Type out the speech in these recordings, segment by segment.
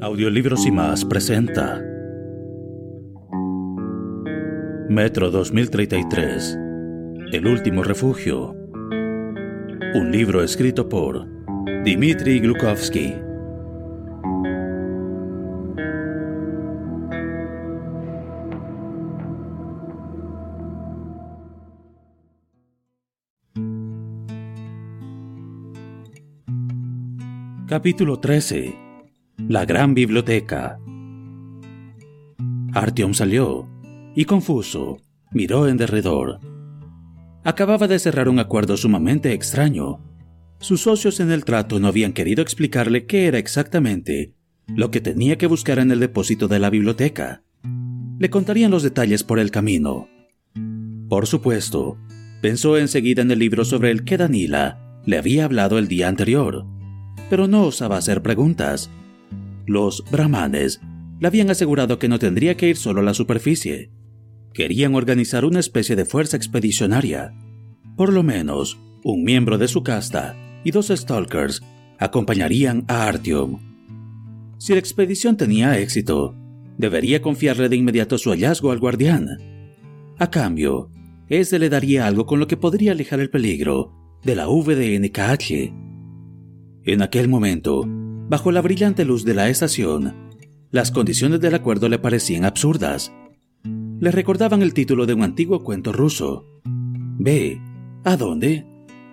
Audiolibros y más presenta Metro 2033 El último refugio. Un libro escrito por Dmitry Glukovsky Capítulo 13 la gran biblioteca. Artyom salió y, confuso, miró en derredor. Acababa de cerrar un acuerdo sumamente extraño. Sus socios en el trato no habían querido explicarle qué era exactamente lo que tenía que buscar en el depósito de la biblioteca. Le contarían los detalles por el camino. Por supuesto, pensó enseguida en el libro sobre el que Danila le había hablado el día anterior, pero no osaba hacer preguntas los brahmanes le habían asegurado que no tendría que ir solo a la superficie. Querían organizar una especie de fuerza expedicionaria. Por lo menos, un miembro de su casta y dos stalkers acompañarían a Artyom. Si la expedición tenía éxito, debería confiarle de inmediato su hallazgo al guardián. A cambio, ese le daría algo con lo que podría alejar el peligro de la VDNKH. En aquel momento, Bajo la brillante luz de la estación, las condiciones del acuerdo le parecían absurdas. Le recordaban el título de un antiguo cuento ruso. Ve. ¿A dónde?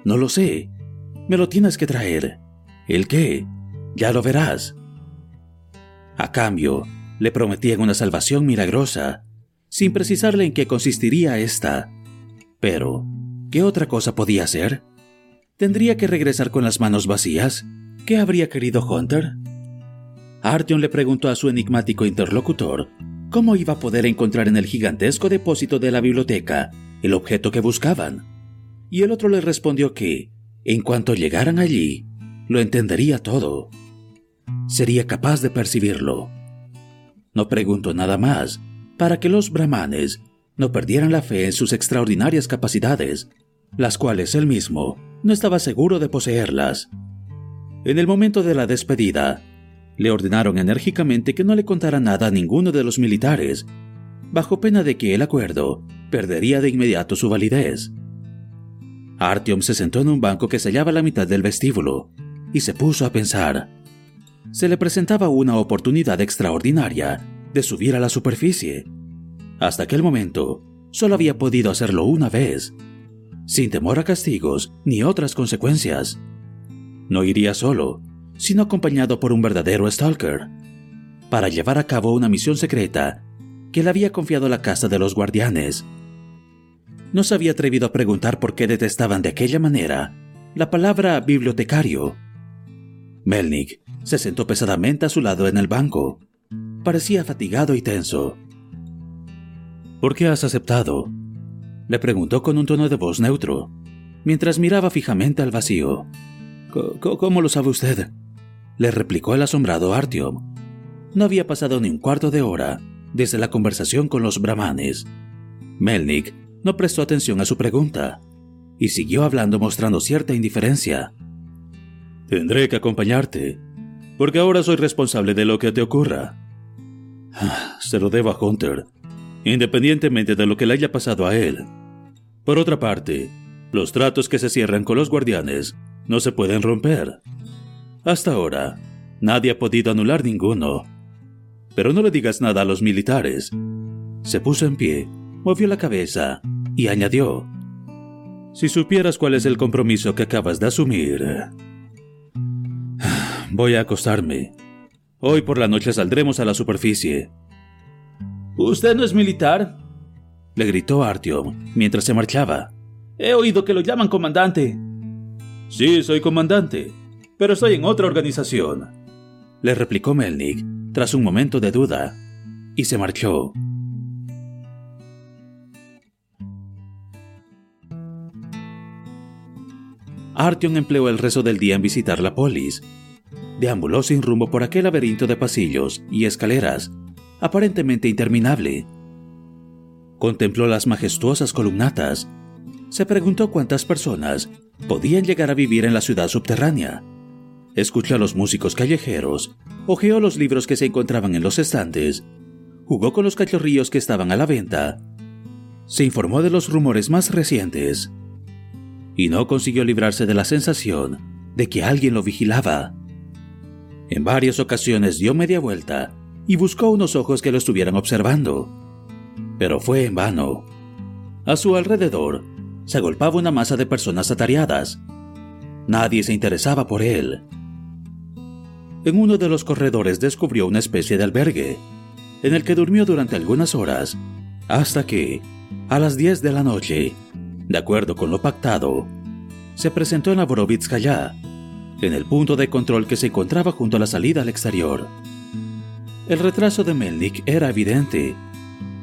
No lo sé. Me lo tienes que traer. ¿El qué? Ya lo verás. A cambio, le prometían una salvación milagrosa, sin precisarle en qué consistiría esta. Pero, ¿qué otra cosa podía hacer? ¿Tendría que regresar con las manos vacías? ¿Qué habría querido Hunter? Artyom le preguntó a su enigmático interlocutor cómo iba a poder encontrar en el gigantesco depósito de la biblioteca el objeto que buscaban. Y el otro le respondió que, en cuanto llegaran allí, lo entendería todo. Sería capaz de percibirlo. No preguntó nada más para que los brahmanes no perdieran la fe en sus extraordinarias capacidades, las cuales él mismo no estaba seguro de poseerlas. En el momento de la despedida, le ordenaron enérgicamente que no le contara nada a ninguno de los militares, bajo pena de que el acuerdo perdería de inmediato su validez. Artyom se sentó en un banco que se hallaba a la mitad del vestíbulo y se puso a pensar. Se le presentaba una oportunidad extraordinaria de subir a la superficie. Hasta aquel momento, solo había podido hacerlo una vez, sin temor a castigos ni otras consecuencias. No iría solo, sino acompañado por un verdadero stalker, para llevar a cabo una misión secreta que le había confiado la casa de los guardianes. No se había atrevido a preguntar por qué detestaban de aquella manera la palabra bibliotecario. Melnik se sentó pesadamente a su lado en el banco. Parecía fatigado y tenso. ¿Por qué has aceptado? Le preguntó con un tono de voz neutro, mientras miraba fijamente al vacío. ¿Cómo lo sabe usted? Le replicó el asombrado Artyom. No había pasado ni un cuarto de hora desde la conversación con los brahmanes. Melnik no prestó atención a su pregunta y siguió hablando mostrando cierta indiferencia. Tendré que acompañarte, porque ahora soy responsable de lo que te ocurra. Ah, se lo debo a Hunter. independientemente de lo que le haya pasado a él. Por otra parte, los tratos que se cierran con los guardianes no se pueden romper. Hasta ahora, nadie ha podido anular ninguno. Pero no le digas nada a los militares. Se puso en pie, movió la cabeza y añadió, Si supieras cuál es el compromiso que acabas de asumir... Voy a acostarme. Hoy por la noche saldremos a la superficie. ¿Usted no es militar? Le gritó Artyom mientras se marchaba. He oído que lo llaman comandante. Sí, soy comandante, pero estoy en otra organización. Le replicó Melnik tras un momento de duda y se marchó. Artyom empleó el resto del día en visitar la polis. Deambuló sin rumbo por aquel laberinto de pasillos y escaleras, aparentemente interminable. Contempló las majestuosas columnatas. Se preguntó cuántas personas podían llegar a vivir en la ciudad subterránea. Escuchó a los músicos callejeros, hojeó los libros que se encontraban en los estantes, jugó con los cachorrillos que estaban a la venta, se informó de los rumores más recientes y no consiguió librarse de la sensación de que alguien lo vigilaba. En varias ocasiones dio media vuelta y buscó unos ojos que lo estuvieran observando, pero fue en vano. A su alrededor se agolpaba una masa de personas atareadas. Nadie se interesaba por él. En uno de los corredores descubrió una especie de albergue, en el que durmió durante algunas horas, hasta que, a las 10 de la noche, de acuerdo con lo pactado, se presentó en la Borovitskaya, en el punto de control que se encontraba junto a la salida al exterior. El retraso de Melnik era evidente,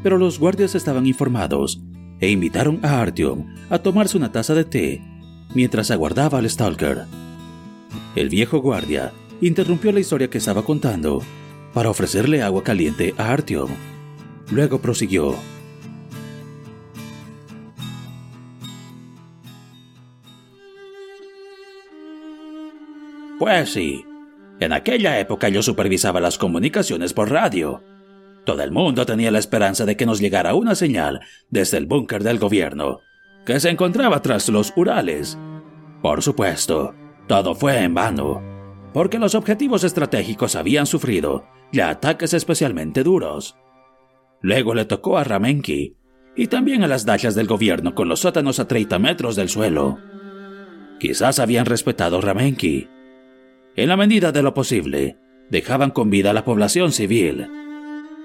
pero los guardias estaban informados e invitaron a Artyom a tomarse una taza de té mientras aguardaba al Stalker. El viejo guardia interrumpió la historia que estaba contando para ofrecerle agua caliente a Artyom. Luego prosiguió. Pues sí, en aquella época yo supervisaba las comunicaciones por radio. Todo el mundo tenía la esperanza de que nos llegara una señal desde el búnker del gobierno, que se encontraba tras los Urales. Por supuesto, todo fue en vano, porque los objetivos estratégicos habían sufrido ya ataques especialmente duros. Luego le tocó a Ramenki y también a las dachas del gobierno con los sótanos a 30 metros del suelo. Quizás habían respetado Ramenki, en la medida de lo posible, dejaban con vida a la población civil.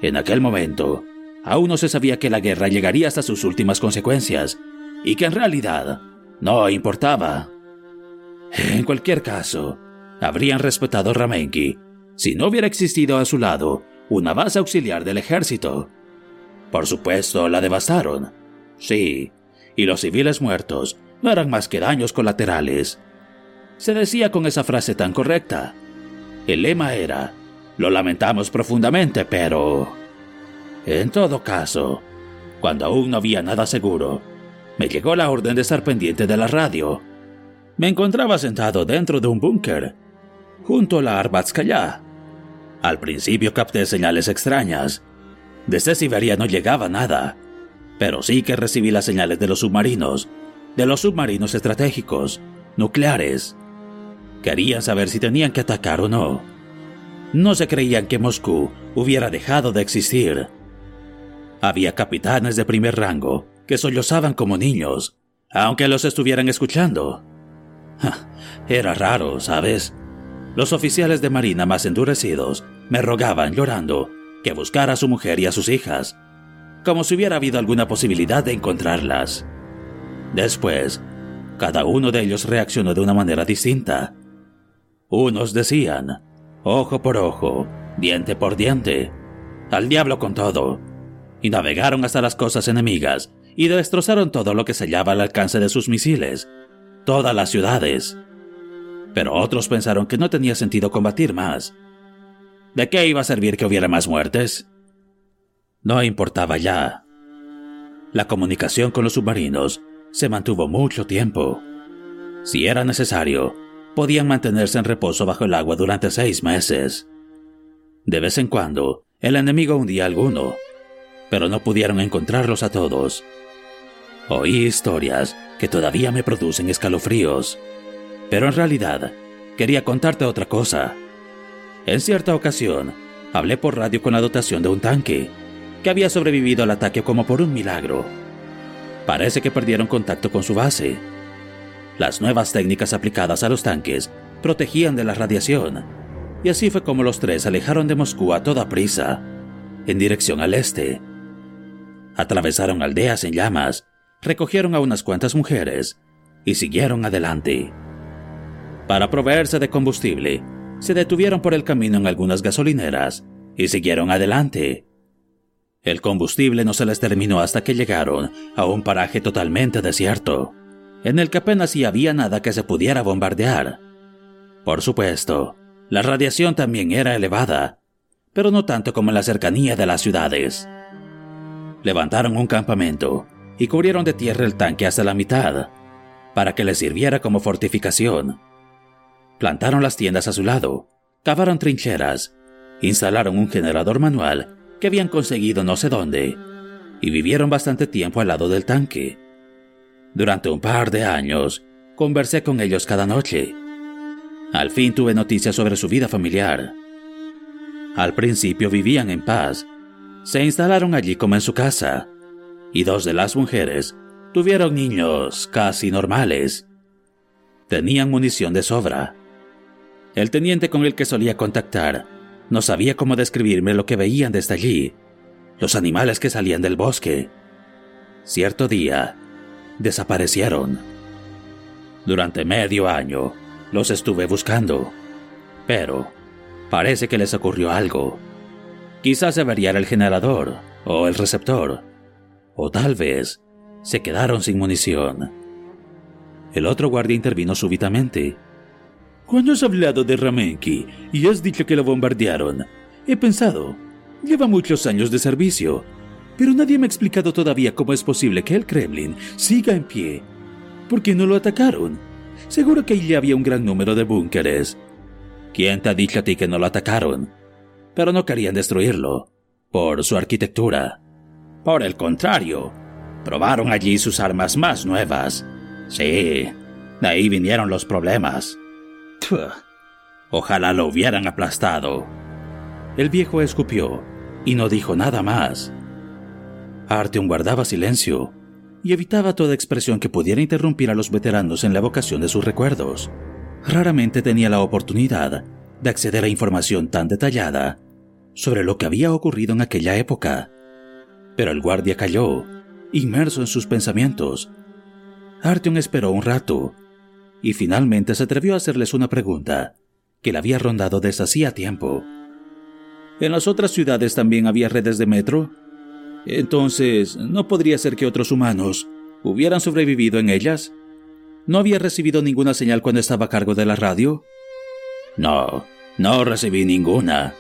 En aquel momento, aún no se sabía que la guerra llegaría hasta sus últimas consecuencias y que en realidad no importaba. En cualquier caso, habrían respetado Ramenki si no hubiera existido a su lado una base auxiliar del ejército. Por supuesto, la devastaron. Sí, y los civiles muertos no eran más que daños colaterales se decía con esa frase tan correcta. El lema era, lo lamentamos profundamente, pero... En todo caso, cuando aún no había nada seguro, me llegó la orden de estar pendiente de la radio. Me encontraba sentado dentro de un búnker, junto a la Arbatskaya. Al principio capté señales extrañas. Desde Siberia no llegaba nada, pero sí que recibí las señales de los submarinos, de los submarinos estratégicos, nucleares, Querían saber si tenían que atacar o no. No se creían que Moscú hubiera dejado de existir. Había capitanes de primer rango que sollozaban como niños, aunque los estuvieran escuchando. Era raro, ¿sabes? Los oficiales de marina más endurecidos me rogaban llorando que buscara a su mujer y a sus hijas, como si hubiera habido alguna posibilidad de encontrarlas. Después, cada uno de ellos reaccionó de una manera distinta. Unos decían, ojo por ojo, diente por diente, al diablo con todo, y navegaron hasta las costas enemigas y destrozaron todo lo que se hallaba al alcance de sus misiles, todas las ciudades. Pero otros pensaron que no tenía sentido combatir más. ¿De qué iba a servir que hubiera más muertes? No importaba ya. La comunicación con los submarinos se mantuvo mucho tiempo. Si era necesario, podían mantenerse en reposo bajo el agua durante seis meses. De vez en cuando, el enemigo hundía alguno, pero no pudieron encontrarlos a todos. Oí historias que todavía me producen escalofríos, pero en realidad quería contarte otra cosa. En cierta ocasión, hablé por radio con la dotación de un tanque, que había sobrevivido al ataque como por un milagro. Parece que perdieron contacto con su base. Las nuevas técnicas aplicadas a los tanques protegían de la radiación, y así fue como los tres alejaron de Moscú a toda prisa, en dirección al este. Atravesaron aldeas en llamas, recogieron a unas cuantas mujeres y siguieron adelante. Para proveerse de combustible, se detuvieron por el camino en algunas gasolineras y siguieron adelante. El combustible no se les terminó hasta que llegaron a un paraje totalmente desierto, en el que apenas si había nada que se pudiera bombardear. Por supuesto, la radiación también era elevada, pero no tanto como en la cercanía de las ciudades. Levantaron un campamento y cubrieron de tierra el tanque hasta la mitad, para que les sirviera como fortificación. Plantaron las tiendas a su lado, cavaron trincheras, instalaron un generador manual que habían conseguido no sé dónde, y vivieron bastante tiempo al lado del tanque. Durante un par de años, conversé con ellos cada noche. Al fin tuve noticias sobre su vida familiar. Al principio vivían en paz. Se instalaron allí como en su casa, y dos de las mujeres tuvieron niños casi normales. Tenían munición de sobra. El teniente con el que solía contactar no sabía cómo describirme lo que veían desde allí, los animales que salían del bosque. Cierto día, desaparecieron. Durante medio año los estuve buscando, pero parece que les ocurrió algo. Quizás se variara el generador o el receptor, o tal vez se quedaron sin munición. El otro guardia intervino súbitamente. Cuando has hablado de Ramenki y has dicho que lo bombardearon, he pensado, lleva muchos años de servicio, pero nadie me ha explicado todavía cómo es posible que el Kremlin siga en pie. ¿Por qué no lo atacaron? Seguro que allí había un gran número de búnkeres. ¿Quién te ha dicho a ti que no lo atacaron? Pero no querían destruirlo, por su arquitectura. Por el contrario, probaron allí sus armas más nuevas. Sí, de ahí vinieron los problemas. Ojalá lo hubieran aplastado. El viejo escupió y no dijo nada más. Artyom guardaba silencio y evitaba toda expresión que pudiera interrumpir a los veteranos en la evocación de sus recuerdos. Raramente tenía la oportunidad de acceder a información tan detallada sobre lo que había ocurrido en aquella época. Pero el guardia calló, inmerso en sus pensamientos. Artyom esperó un rato y finalmente se atrevió a hacerles una pregunta que le había rondado desde hacía tiempo. ¿En las otras ciudades también había redes de metro? Entonces, ¿no podría ser que otros humanos hubieran sobrevivido en ellas? ¿No había recibido ninguna señal cuando estaba a cargo de la radio? No, no recibí ninguna.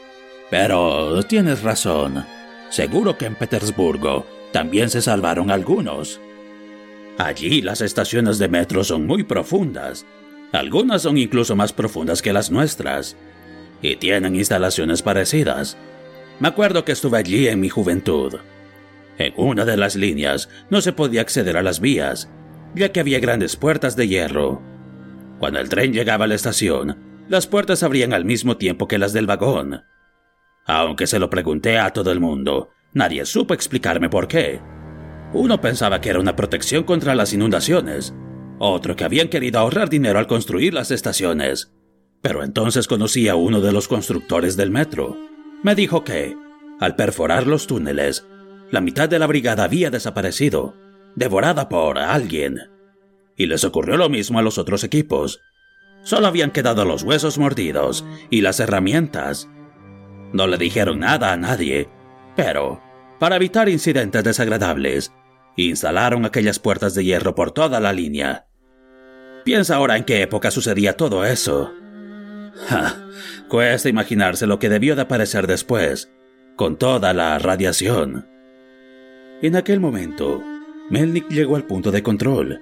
Pero tienes razón. Seguro que en Petersburgo también se salvaron algunos. Allí las estaciones de metro son muy profundas. Algunas son incluso más profundas que las nuestras. Y tienen instalaciones parecidas. Me acuerdo que estuve allí en mi juventud. En una de las líneas no se podía acceder a las vías, ya que había grandes puertas de hierro. Cuando el tren llegaba a la estación, las puertas abrían al mismo tiempo que las del vagón. Aunque se lo pregunté a todo el mundo, nadie supo explicarme por qué. Uno pensaba que era una protección contra las inundaciones, otro que habían querido ahorrar dinero al construir las estaciones. Pero entonces conocí a uno de los constructores del metro. Me dijo que, al perforar los túneles, la mitad de la brigada había desaparecido, devorada por alguien. Y les ocurrió lo mismo a los otros equipos. Solo habían quedado los huesos mordidos y las herramientas, no le dijeron nada a nadie, pero, para evitar incidentes desagradables, instalaron aquellas puertas de hierro por toda la línea. Piensa ahora en qué época sucedía todo eso. cuesta imaginarse lo que debió de aparecer después, con toda la radiación. En aquel momento, Melnik llegó al punto de control.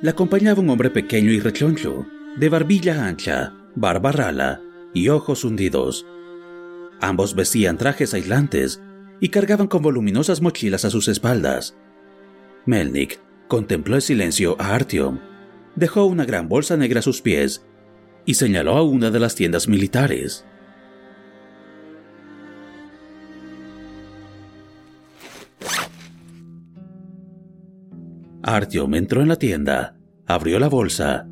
Le acompañaba un hombre pequeño y rechoncho, de barbilla ancha, barba rala y ojos hundidos. Ambos vestían trajes aislantes y cargaban con voluminosas mochilas a sus espaldas. Melnik contempló en silencio a Artyom, dejó una gran bolsa negra a sus pies y señaló a una de las tiendas militares. Artyom entró en la tienda, abrió la bolsa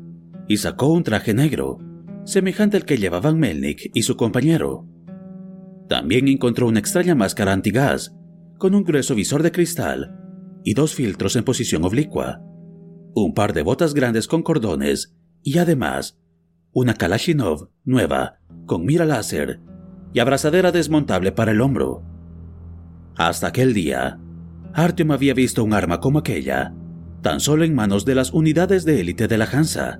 y sacó un traje negro, semejante al que llevaban Melnik y su compañero. También encontró una extraña máscara antigás, con un grueso visor de cristal y dos filtros en posición oblicua, un par de botas grandes con cordones y además una Kalashnikov nueva con mira láser y abrazadera desmontable para el hombro. Hasta aquel día, Artyom había visto un arma como aquella, tan solo en manos de las unidades de élite de la Hansa,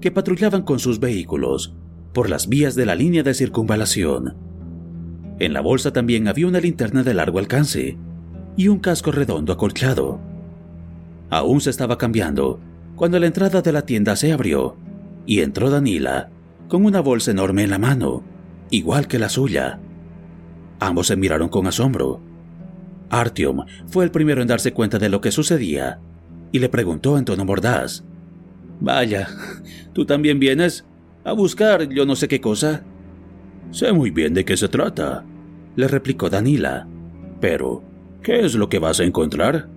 que patrullaban con sus vehículos por las vías de la línea de circunvalación. En la bolsa también había una linterna de largo alcance y un casco redondo acolchado. Aún se estaba cambiando cuando la entrada de la tienda se abrió y entró Danila con una bolsa enorme en la mano, igual que la suya. Ambos se miraron con asombro. Artyom fue el primero en darse cuenta de lo que sucedía y le preguntó en tono mordaz. Vaya, ¿tú también vienes a buscar yo no sé qué cosa? Sé muy bien de qué se trata, le replicó Danila. Pero, ¿qué es lo que vas a encontrar?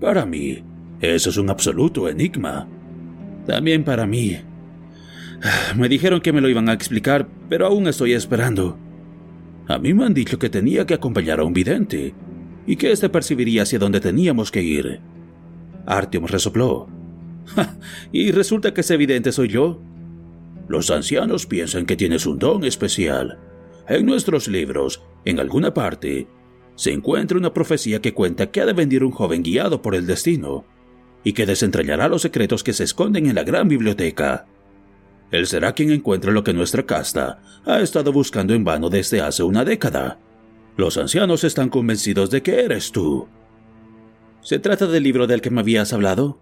Para mí, eso es un absoluto enigma. También para mí. Me dijeron que me lo iban a explicar, pero aún estoy esperando. A mí me han dicho que tenía que acompañar a un vidente y que éste percibiría hacia dónde teníamos que ir. Artyom resopló. ¿Y resulta que ese evidente soy yo? Los ancianos piensan que tienes un don especial. En nuestros libros, en alguna parte, se encuentra una profecía que cuenta que ha de venir un joven guiado por el destino y que desentrañará los secretos que se esconden en la gran biblioteca. Él será quien encuentre lo que nuestra casta ha estado buscando en vano desde hace una década. Los ancianos están convencidos de que eres tú. ¿Se trata del libro del que me habías hablado?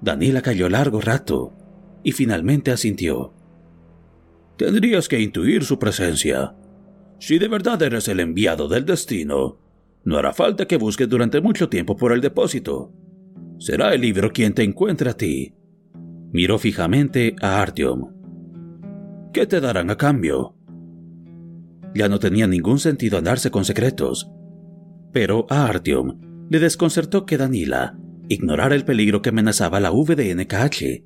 Danila cayó largo rato y finalmente asintió. Tendrías que intuir su presencia. Si de verdad eres el enviado del destino, no hará falta que busques durante mucho tiempo por el depósito. Será el libro quien te encuentre a ti. Miró fijamente a Artyom. ¿Qué te darán a cambio? Ya no tenía ningún sentido andarse con secretos. Pero a Artyom le desconcertó que Danila ignorara el peligro que amenazaba la VDNKH,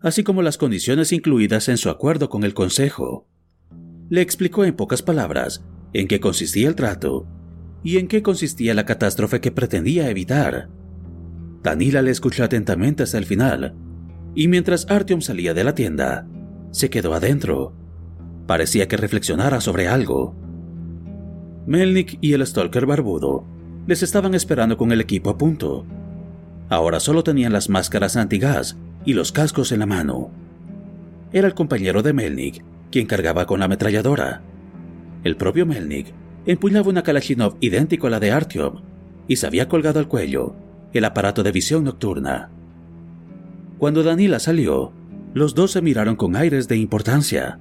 así como las condiciones incluidas en su acuerdo con el Consejo. Le explicó en pocas palabras en qué consistía el trato y en qué consistía la catástrofe que pretendía evitar. Danila le escuchó atentamente hasta el final, y mientras Artyom salía de la tienda, se quedó adentro. Parecía que reflexionara sobre algo. Melnik y el Stalker barbudo les estaban esperando con el equipo a punto. Ahora solo tenían las máscaras antigas y los cascos en la mano. Era el compañero de Melnik quien cargaba con la ametralladora. El propio Melnik empuñaba una Kalashnikov idéntico a la de Artyom y se había colgado al cuello el aparato de visión nocturna. Cuando Danila salió, los dos se miraron con aires de importancia.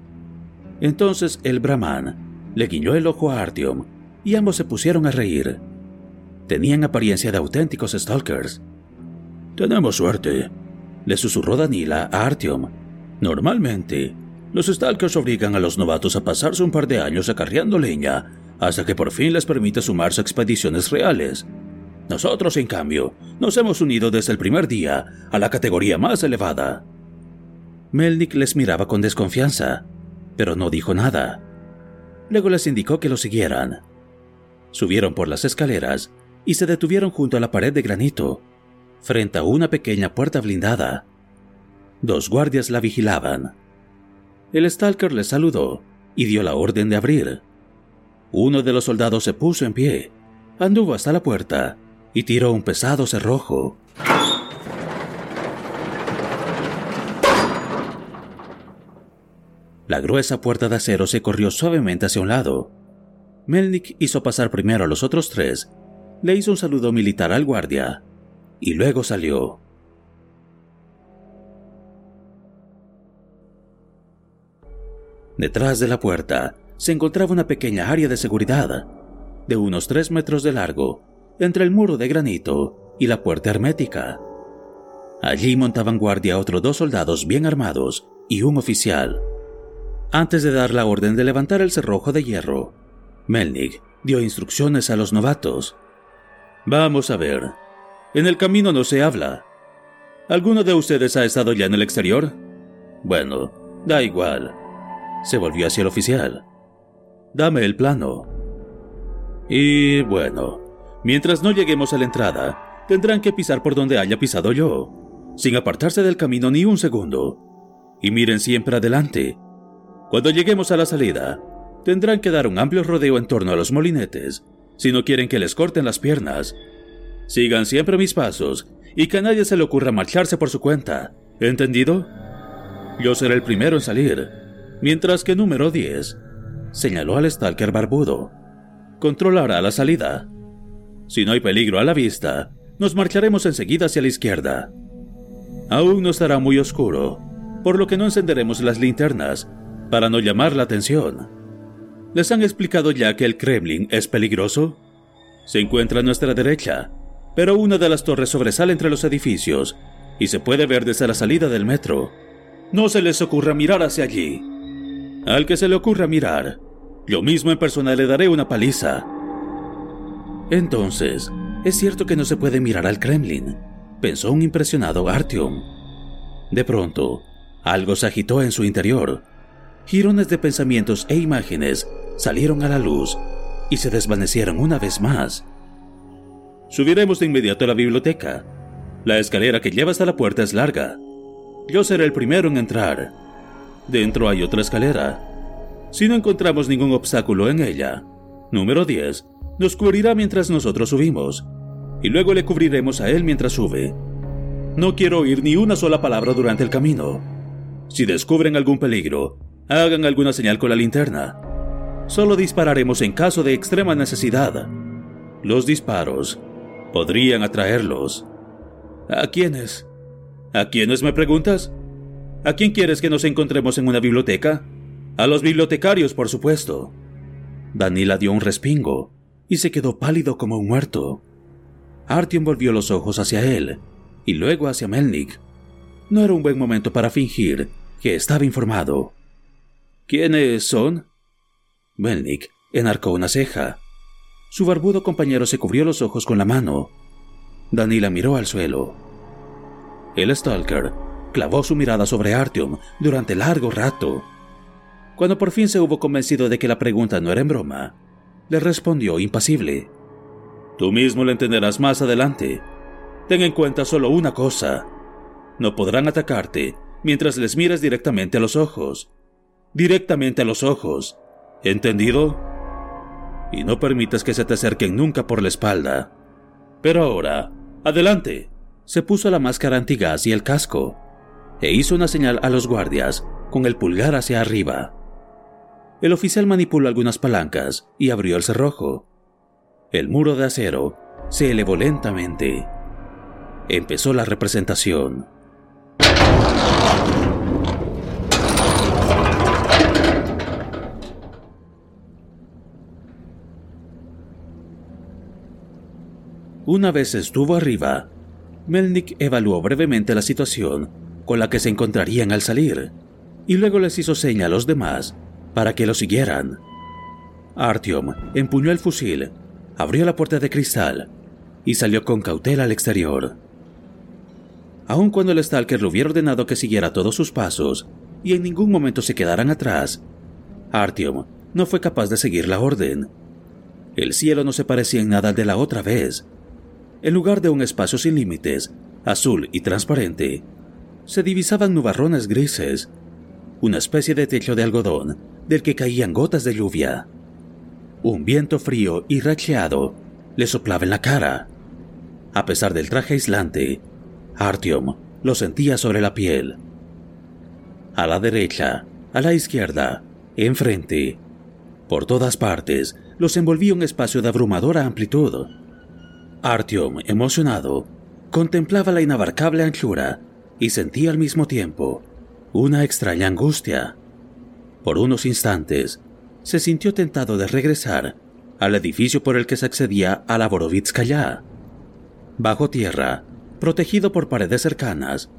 Entonces el Brahman le guiñó el ojo a Artyom y ambos se pusieron a reír. Tenían apariencia de auténticos stalkers. Tenemos suerte, le susurró Danila a Artyom. Normalmente, los stalkers obligan a los novatos a pasarse un par de años acarreando leña hasta que por fin les permite sumarse a expediciones reales. Nosotros, en cambio, nos hemos unido desde el primer día a la categoría más elevada. Melnik les miraba con desconfianza, pero no dijo nada. Luego les indicó que lo siguieran. Subieron por las escaleras y se detuvieron junto a la pared de granito, frente a una pequeña puerta blindada. Dos guardias la vigilaban. El Stalker les saludó y dio la orden de abrir. Uno de los soldados se puso en pie, anduvo hasta la puerta y tiró un pesado cerrojo. La gruesa puerta de acero se corrió suavemente hacia un lado. Melnik hizo pasar primero a los otros tres le hizo un saludo militar al guardia y luego salió. Detrás de la puerta se encontraba una pequeña área de seguridad. de unos tres metros de largo, entre el muro de granito y la puerta hermética. Allí montaban guardia otros dos soldados bien armados y un oficial. Antes de dar la orden de levantar el cerrojo de hierro, Melnick dio instrucciones a los novatos. Vamos a ver. En el camino no se habla. ¿Alguno de ustedes ha estado ya en el exterior? Bueno, da igual. Se volvió hacia el oficial. Dame el plano. Y bueno, mientras no lleguemos a la entrada, tendrán que pisar por donde haya pisado yo sin apartarse del camino ni un segundo. Y miren siempre adelante. Cuando lleguemos a la salida, tendrán que dar un amplio rodeo en torno a los molinetes, si no quieren que les corten las piernas. Sigan siempre mis pasos y que a nadie se le ocurra marcharse por su cuenta. ¿Entendido? Yo seré el primero en salir, mientras que número 10 señaló al stalker barbudo. Controlará la salida. Si no hay peligro a la vista, nos marcharemos enseguida hacia la izquierda. Aún no estará muy oscuro, por lo que no encenderemos las linternas para no llamar la atención. ¿Les han explicado ya que el Kremlin es peligroso? Se encuentra a nuestra derecha, pero una de las torres sobresale entre los edificios y se puede ver desde la salida del metro. No se les ocurra mirar hacia allí. Al que se le ocurra mirar, yo mismo en persona le daré una paliza. Entonces, es cierto que no se puede mirar al Kremlin, pensó un impresionado Artyom. De pronto, algo se agitó en su interior. Girones de pensamientos e imágenes salieron a la luz y se desvanecieron una vez más. Subiremos de inmediato a la biblioteca. La escalera que lleva hasta la puerta es larga. Yo seré el primero en entrar. Dentro hay otra escalera. Si no encontramos ningún obstáculo en ella, número 10 nos cubrirá mientras nosotros subimos y luego le cubriremos a él mientras sube. No quiero oír ni una sola palabra durante el camino. Si descubren algún peligro, hagan alguna señal con la linterna. Solo dispararemos en caso de extrema necesidad. Los disparos podrían atraerlos. ¿A quiénes? ¿A quiénes me preguntas? ¿A quién quieres que nos encontremos en una biblioteca? A los bibliotecarios, por supuesto. Danila dio un respingo y se quedó pálido como un muerto. Artyom volvió los ojos hacia él y luego hacia Melnik. No era un buen momento para fingir que estaba informado. ¿Quiénes son? Melnik enarcó una ceja. Su barbudo compañero se cubrió los ojos con la mano. Danila miró al suelo. El Stalker clavó su mirada sobre Artyom durante largo rato. Cuando por fin se hubo convencido de que la pregunta no era en broma, le respondió impasible. Tú mismo lo entenderás más adelante. Ten en cuenta solo una cosa. No podrán atacarte mientras les mires directamente a los ojos. Directamente a los ojos. ¿Entendido? Y no permitas que se te acerquen nunca por la espalda. Pero ahora, adelante. Se puso la máscara antigas y el casco, e hizo una señal a los guardias con el pulgar hacia arriba. El oficial manipuló algunas palancas y abrió el cerrojo. El muro de acero se elevó lentamente. Empezó la representación. Una vez estuvo arriba, Melnik evaluó brevemente la situación con la que se encontrarían al salir y luego les hizo seña a los demás para que lo siguieran. Artyom empuñó el fusil abrió la puerta de cristal y salió con cautela al exterior. Aun cuando el Stalker le hubiera ordenado que siguiera todos sus pasos y en ningún momento se quedaran atrás, Artyom no fue capaz de seguir la orden. El cielo no se parecía en nada al de la otra vez. En lugar de un espacio sin límites, azul y transparente, se divisaban nubarrones grises, una especie de techo de algodón del que caían gotas de lluvia. Un viento frío y racheado le soplaba en la cara. A pesar del traje aislante, Artyom lo sentía sobre la piel. A la derecha, a la izquierda, enfrente, por todas partes, los envolvía un espacio de abrumadora amplitud. Artyom, emocionado, contemplaba la inabarcable anchura y sentía al mismo tiempo una extraña angustia. Por unos instantes, se sintió tentado de regresar al edificio por el que se accedía a la Borovitskaya. Bajo tierra, protegido por paredes cercanas,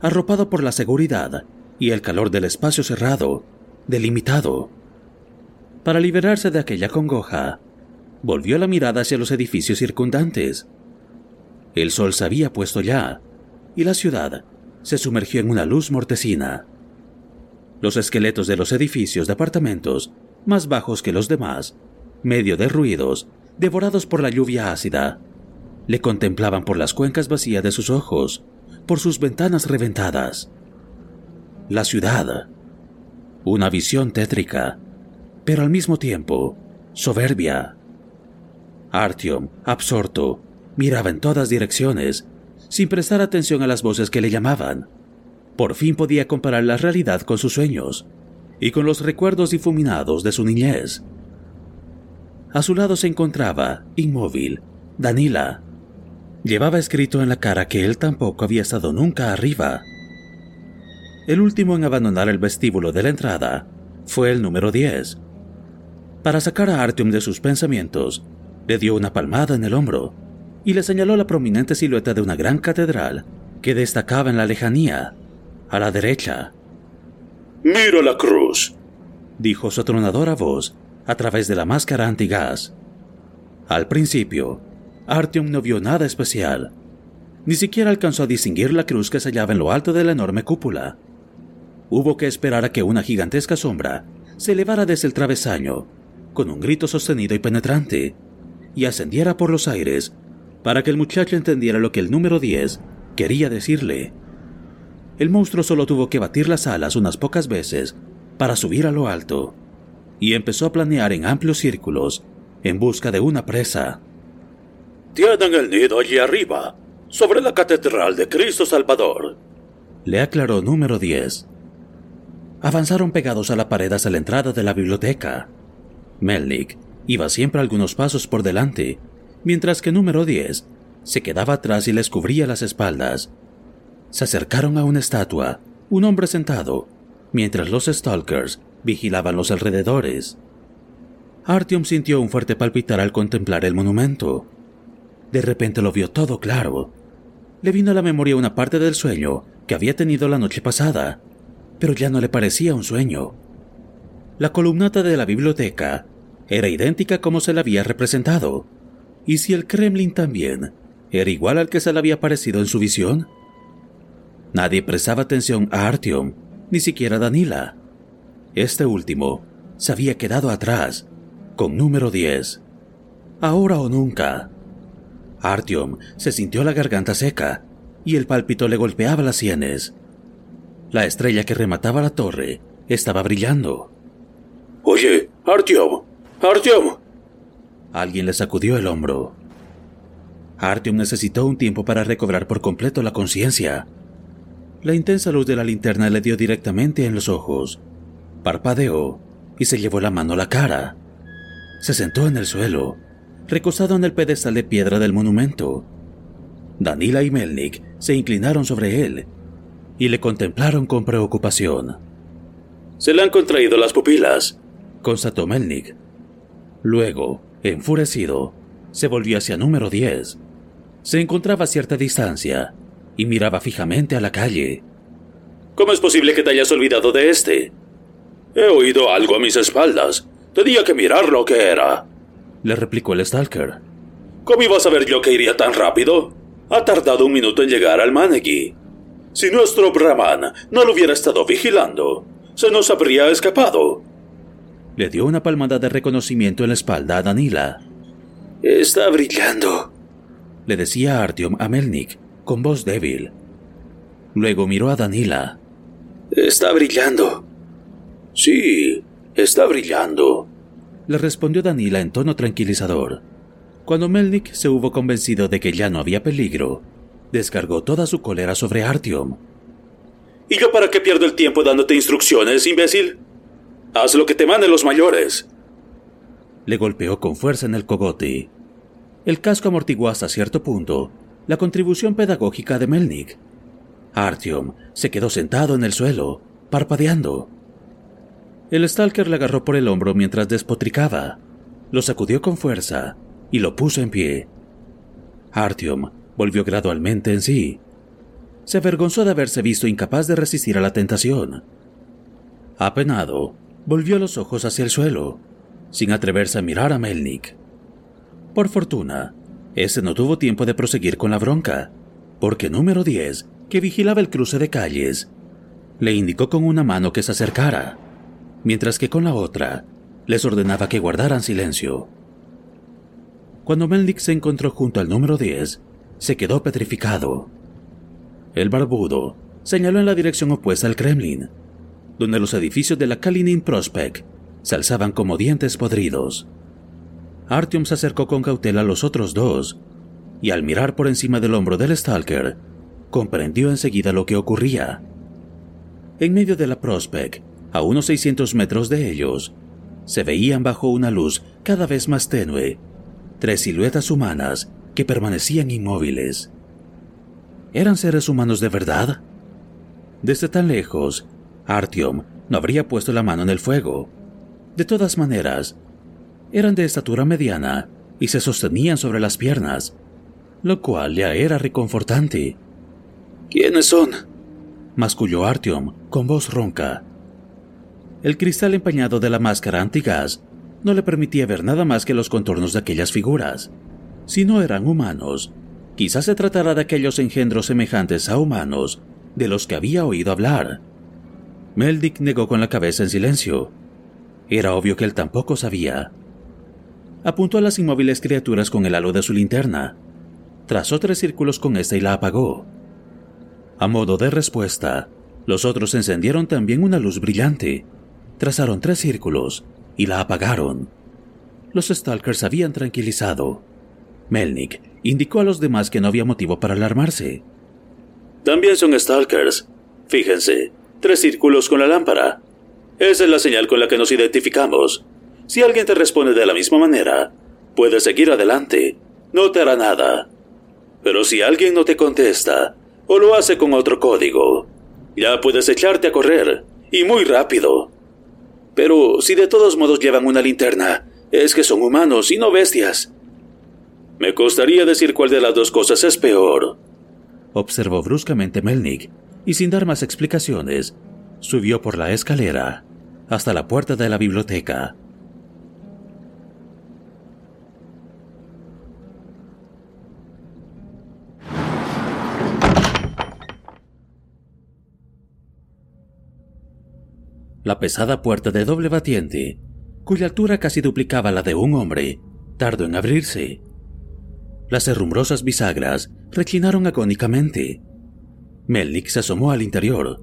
arropado por la seguridad y el calor del espacio cerrado, delimitado. Para liberarse de aquella congoja, volvió la mirada hacia los edificios circundantes. El sol se había puesto ya, y la ciudad se sumergió en una luz mortecina. Los esqueletos de los edificios de apartamentos, más bajos que los demás, medio de ruidos, devorados por la lluvia ácida, le contemplaban por las cuencas vacías de sus ojos, por sus ventanas reventadas. La ciudad. Una visión tétrica, pero al mismo tiempo soberbia. Artyom, absorto, miraba en todas direcciones, sin prestar atención a las voces que le llamaban. Por fin podía comparar la realidad con sus sueños y con los recuerdos difuminados de su niñez. A su lado se encontraba, inmóvil, Danila. Llevaba escrito en la cara que él tampoco había estado nunca arriba. El último en abandonar el vestíbulo de la entrada fue el número 10. Para sacar a Artyom de sus pensamientos, le dio una palmada en el hombro y le señaló la prominente silueta de una gran catedral que destacaba en la lejanía, a la derecha. Mira la cruz, dijo su atronadora voz a través de la máscara antigás. Al principio, Artyom no vio nada especial. Ni siquiera alcanzó a distinguir la cruz que se hallaba en lo alto de la enorme cúpula. Hubo que esperar a que una gigantesca sombra se elevara desde el travesaño, con un grito sostenido y penetrante, y ascendiera por los aires para que el muchacho entendiera lo que el número 10 quería decirle. El monstruo solo tuvo que batir las alas unas pocas veces para subir a lo alto, y empezó a planear en amplios círculos en busca de una presa. Tienen el nido allí arriba, sobre la Catedral de Cristo Salvador, le aclaró número 10. Avanzaron pegados a la pared hasta la entrada de la biblioteca. Melnik iba siempre algunos pasos por delante, mientras que número 10 se quedaba atrás y les cubría las espaldas. Se acercaron a una estatua, un hombre sentado, mientras los stalkers vigilaban los alrededores. Artyom sintió un fuerte palpitar al contemplar el monumento. De repente lo vio todo claro. Le vino a la memoria una parte del sueño que había tenido la noche pasada, pero ya no le parecía un sueño. La columnata de la biblioteca era idéntica como se la había representado. ¿Y si el Kremlin también era igual al que se le había parecido en su visión? Nadie prestaba atención a Artyom, ni siquiera a Danila. Este último se había quedado atrás, con número 10. Ahora o nunca. Artyom se sintió la garganta seca y el pálpito le golpeaba las sienes. La estrella que remataba la torre estaba brillando. Oye, Artyom, Artyom. Alguien le sacudió el hombro. Artyom necesitó un tiempo para recobrar por completo la conciencia. La intensa luz de la linterna le dio directamente en los ojos. Parpadeó y se llevó la mano a la cara. Se sentó en el suelo, recostado en el pedestal de piedra del monumento. Danila y Melnik se inclinaron sobre él y le contemplaron con preocupación. Se le han contraído las pupilas, constató Melnik. Luego, enfurecido, se volvió hacia número 10. Se encontraba a cierta distancia y miraba fijamente a la calle. ¿Cómo es posible que te hayas olvidado de este? He oído algo a mis espaldas. Tenía que mirar lo que era. Le replicó el Stalker. ¿Cómo iba a saber yo que iría tan rápido? Ha tardado un minuto en llegar al Maneki. Si nuestro Brahman no lo hubiera estado vigilando, se nos habría escapado. Le dio una palmada de reconocimiento en la espalda a Danila. Está brillando, le decía Artyom a Melnik, con voz débil. Luego miró a Danila. Está brillando. Sí, está brillando, le respondió Danila en tono tranquilizador. Cuando Melnik se hubo convencido de que ya no había peligro, descargó toda su cólera sobre Artyom. ¿Y yo para qué pierdo el tiempo dándote instrucciones, imbécil? Haz lo que te manden los mayores. Le golpeó con fuerza en el cogote. El casco amortiguó hasta cierto punto la contribución pedagógica de Melnik. Artyom se quedó sentado en el suelo, parpadeando. El Stalker le agarró por el hombro mientras despotricaba. lo sacudió con fuerza y lo puso en pie. Artyom volvió gradualmente en sí. Se avergonzó de haberse visto incapaz de resistir a la tentación. Apenado, volvió los ojos hacia el suelo, sin atreverse a mirar a Melnik. Por fortuna, ese no tuvo tiempo de proseguir con la bronca, porque número 10, que vigilaba el cruce de calles, le indicó con una mano que se acercara, mientras que con la otra les ordenaba que guardaran silencio. Cuando Melnik se encontró junto al número 10, se quedó petrificado. El barbudo señaló en la dirección opuesta al Kremlin, donde los edificios de la Kalinin Prospect se alzaban como dientes podridos. Artyom se acercó con cautela a los otros dos, y al mirar por encima del hombro del Stalker, comprendió enseguida lo que ocurría. En medio de la Prospect, a unos 600 metros de ellos, se veían bajo una luz cada vez más tenue tres siluetas humanas que permanecían inmóviles. ¿Eran seres humanos de verdad? Desde tan lejos, Artyom no habría puesto la mano en el fuego. De todas maneras, eran de estatura mediana y se sostenían sobre las piernas, lo cual ya era reconfortante. ¿Quiénes son? masculló Artyom con voz ronca. El cristal empañado de la máscara antigas no le permitía ver nada más que los contornos de aquellas figuras. Si no eran humanos, quizás se tratara de aquellos engendros semejantes a humanos de los que había oído hablar. Meldick negó con la cabeza en silencio. Era obvio que él tampoco sabía. Apuntó a las inmóviles criaturas con el halo de su linterna. Trazó tres círculos con esta y la apagó. A modo de respuesta, los otros encendieron también una luz brillante. Trazaron tres círculos y la apagaron. Los Stalkers habían tranquilizado. Melnik indicó a los demás que no había motivo para alarmarse. También son Stalkers. Fíjense, tres círculos con la lámpara. Esa es la señal con la que nos identificamos. Si alguien te responde de la misma manera, puedes seguir adelante. No te hará nada. Pero si alguien no te contesta, o lo hace con otro código, ya puedes echarte a correr, y muy rápido. Pero si de todos modos llevan una linterna, es que son humanos y no bestias. Me costaría decir cuál de las dos cosas es peor. Observó bruscamente Melnik y sin dar más explicaciones, subió por la escalera hasta la puerta de la biblioteca. La pesada puerta de doble batiente, cuya altura casi duplicaba la de un hombre, tardó en abrirse. Las herrumbrosas bisagras reclinaron agónicamente. Melnik se asomó al interior,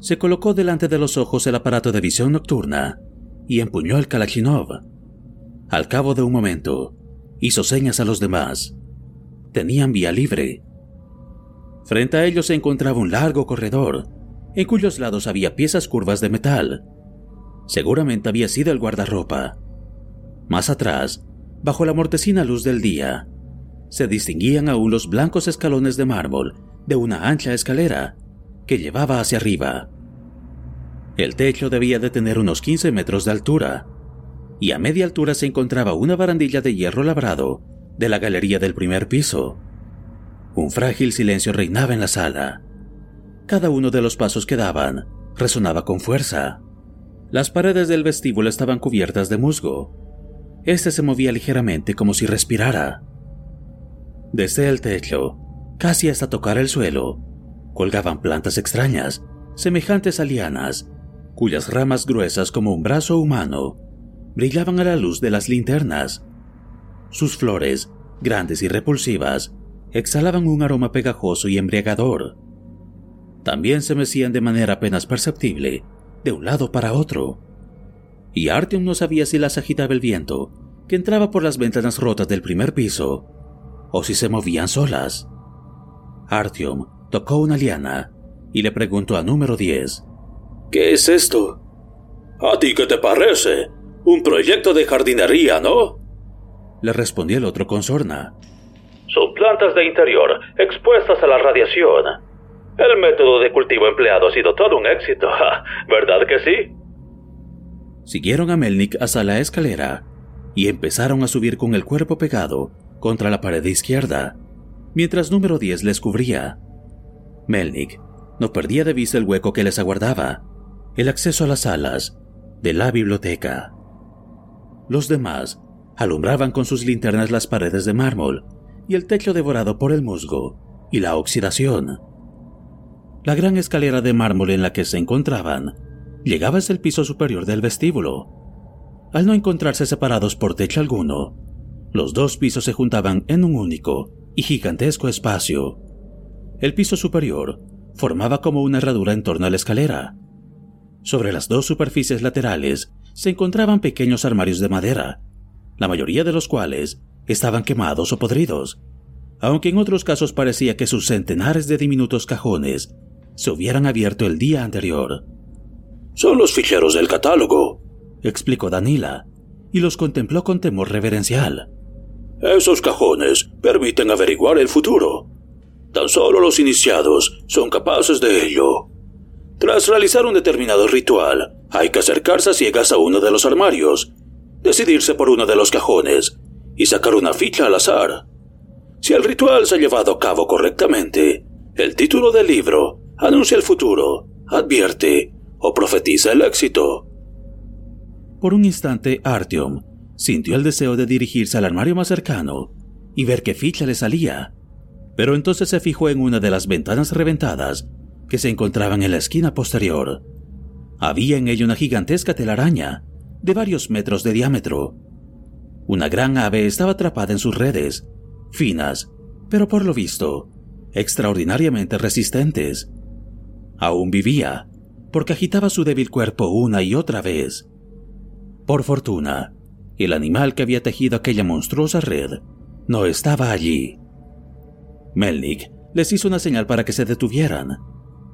se colocó delante de los ojos el aparato de visión nocturna y empuñó el Kalashnikov. Al cabo de un momento, hizo señas a los demás. Tenían vía libre. Frente a ellos se encontraba un largo corredor en cuyos lados había piezas curvas de metal. Seguramente había sido el guardarropa. Más atrás, bajo la mortecina luz del día, se distinguían aún los blancos escalones de mármol de una ancha escalera que llevaba hacia arriba. El techo debía de tener unos 15 metros de altura, y a media altura se encontraba una barandilla de hierro labrado de la galería del primer piso. Un frágil silencio reinaba en la sala. Cada uno de los pasos que daban resonaba con fuerza. Las paredes del vestíbulo estaban cubiertas de musgo. Este se movía ligeramente como si respirara. Desde el techo, casi hasta tocar el suelo, colgaban plantas extrañas, semejantes a lianas, cuyas ramas gruesas como un brazo humano brillaban a la luz de las linternas. Sus flores, grandes y repulsivas, exhalaban un aroma pegajoso y embriagador también se mecían de manera apenas perceptible, de un lado para otro. Y Artyom no sabía si las agitaba el viento, que entraba por las ventanas rotas del primer piso, o si se movían solas. Artyom tocó una liana y le preguntó a número 10. ¿Qué es esto? ¿A ti qué te parece? Un proyecto de jardinería, ¿no? Le respondió el otro con sorna. Son plantas de interior expuestas a la radiación. El método de cultivo empleado ha sido todo un éxito, ¿verdad que sí? Siguieron a Melnik hasta la escalera y empezaron a subir con el cuerpo pegado contra la pared izquierda, mientras número 10 les cubría. Melnick no perdía de vista el hueco que les aguardaba, el acceso a las salas de la biblioteca. Los demás alumbraban con sus linternas las paredes de mármol y el techo devorado por el musgo y la oxidación. La gran escalera de mármol en la que se encontraban llegaba hasta el piso superior del vestíbulo. Al no encontrarse separados por techo alguno, los dos pisos se juntaban en un único y gigantesco espacio. El piso superior formaba como una herradura en torno a la escalera. Sobre las dos superficies laterales se encontraban pequeños armarios de madera, la mayoría de los cuales estaban quemados o podridos, aunque en otros casos parecía que sus centenares de diminutos cajones se hubieran abierto el día anterior. Son los ficheros del catálogo, explicó Danila, y los contempló con temor reverencial. Esos cajones permiten averiguar el futuro. Tan solo los iniciados son capaces de ello. Tras realizar un determinado ritual, hay que acercarse a ciegas a uno de los armarios, decidirse por uno de los cajones y sacar una ficha al azar. Si el ritual se ha llevado a cabo correctamente, el título del libro anuncia el futuro, advierte o profetiza el éxito. Por un instante, Artyom sintió el deseo de dirigirse al armario más cercano y ver qué ficha le salía, pero entonces se fijó en una de las ventanas reventadas que se encontraban en la esquina posterior. Había en ella una gigantesca telaraña de varios metros de diámetro. Una gran ave estaba atrapada en sus redes, finas, pero por lo visto, extraordinariamente resistentes. Aún vivía, porque agitaba su débil cuerpo una y otra vez. Por fortuna, el animal que había tejido aquella monstruosa red no estaba allí. Melnik les hizo una señal para que se detuvieran.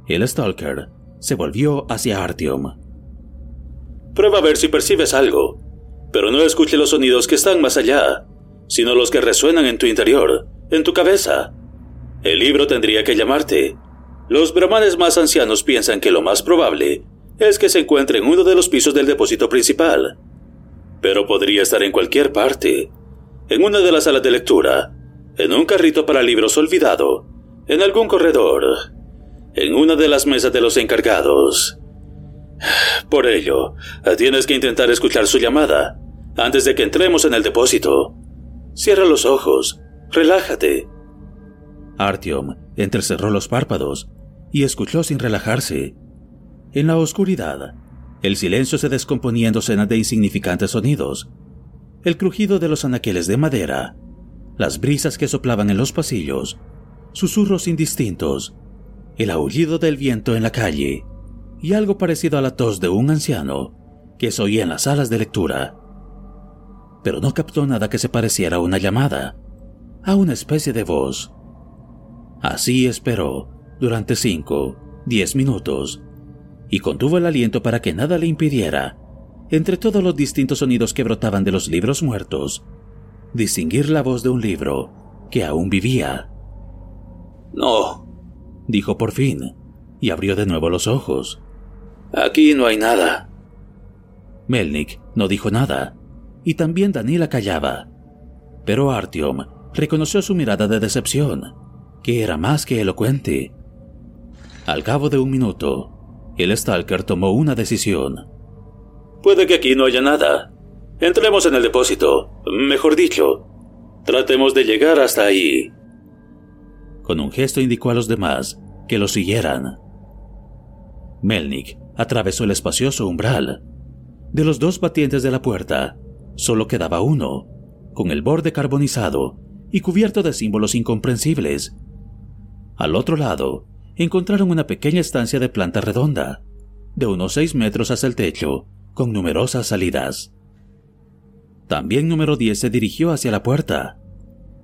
El Stalker se volvió hacia Artyom. Prueba a ver si percibes algo, pero no escuche los sonidos que están más allá, sino los que resuenan en tu interior, en tu cabeza. El libro tendría que llamarte. Los brahmanes más ancianos piensan que lo más probable es que se encuentre en uno de los pisos del depósito principal. Pero podría estar en cualquier parte. En una de las salas de lectura, en un carrito para libros olvidado, en algún corredor, en una de las mesas de los encargados. Por ello, tienes que intentar escuchar su llamada antes de que entremos en el depósito. Cierra los ojos, relájate. Artyom entrecerró los párpados y escuchó sin relajarse. En la oscuridad, el silencio se descomponía en docenas de insignificantes sonidos. El crujido de los anaqueles de madera, las brisas que soplaban en los pasillos, susurros indistintos, el aullido del viento en la calle y algo parecido a la tos de un anciano que se oía en las salas de lectura. Pero no captó nada que se pareciera a una llamada, a una especie de voz. Así esperó durante cinco, diez minutos, y contuvo el aliento para que nada le impidiera, entre todos los distintos sonidos que brotaban de los libros muertos, distinguir la voz de un libro que aún vivía. No, dijo por fin, y abrió de nuevo los ojos. Aquí no hay nada. Melnik no dijo nada, y también Danila callaba. Pero Artyom reconoció su mirada de decepción, que era más que elocuente. Al cabo de un minuto, el Stalker tomó una decisión. Puede que aquí no haya nada. Entremos en el depósito. Mejor dicho, tratemos de llegar hasta ahí. Con un gesto indicó a los demás que lo siguieran. Melnik atravesó el espacioso umbral. De los dos batientes de la puerta, solo quedaba uno, con el borde carbonizado y cubierto de símbolos incomprensibles. Al otro lado, encontraron una pequeña estancia de planta redonda, de unos seis metros hasta el techo, con numerosas salidas. También número 10 se dirigió hacia la puerta,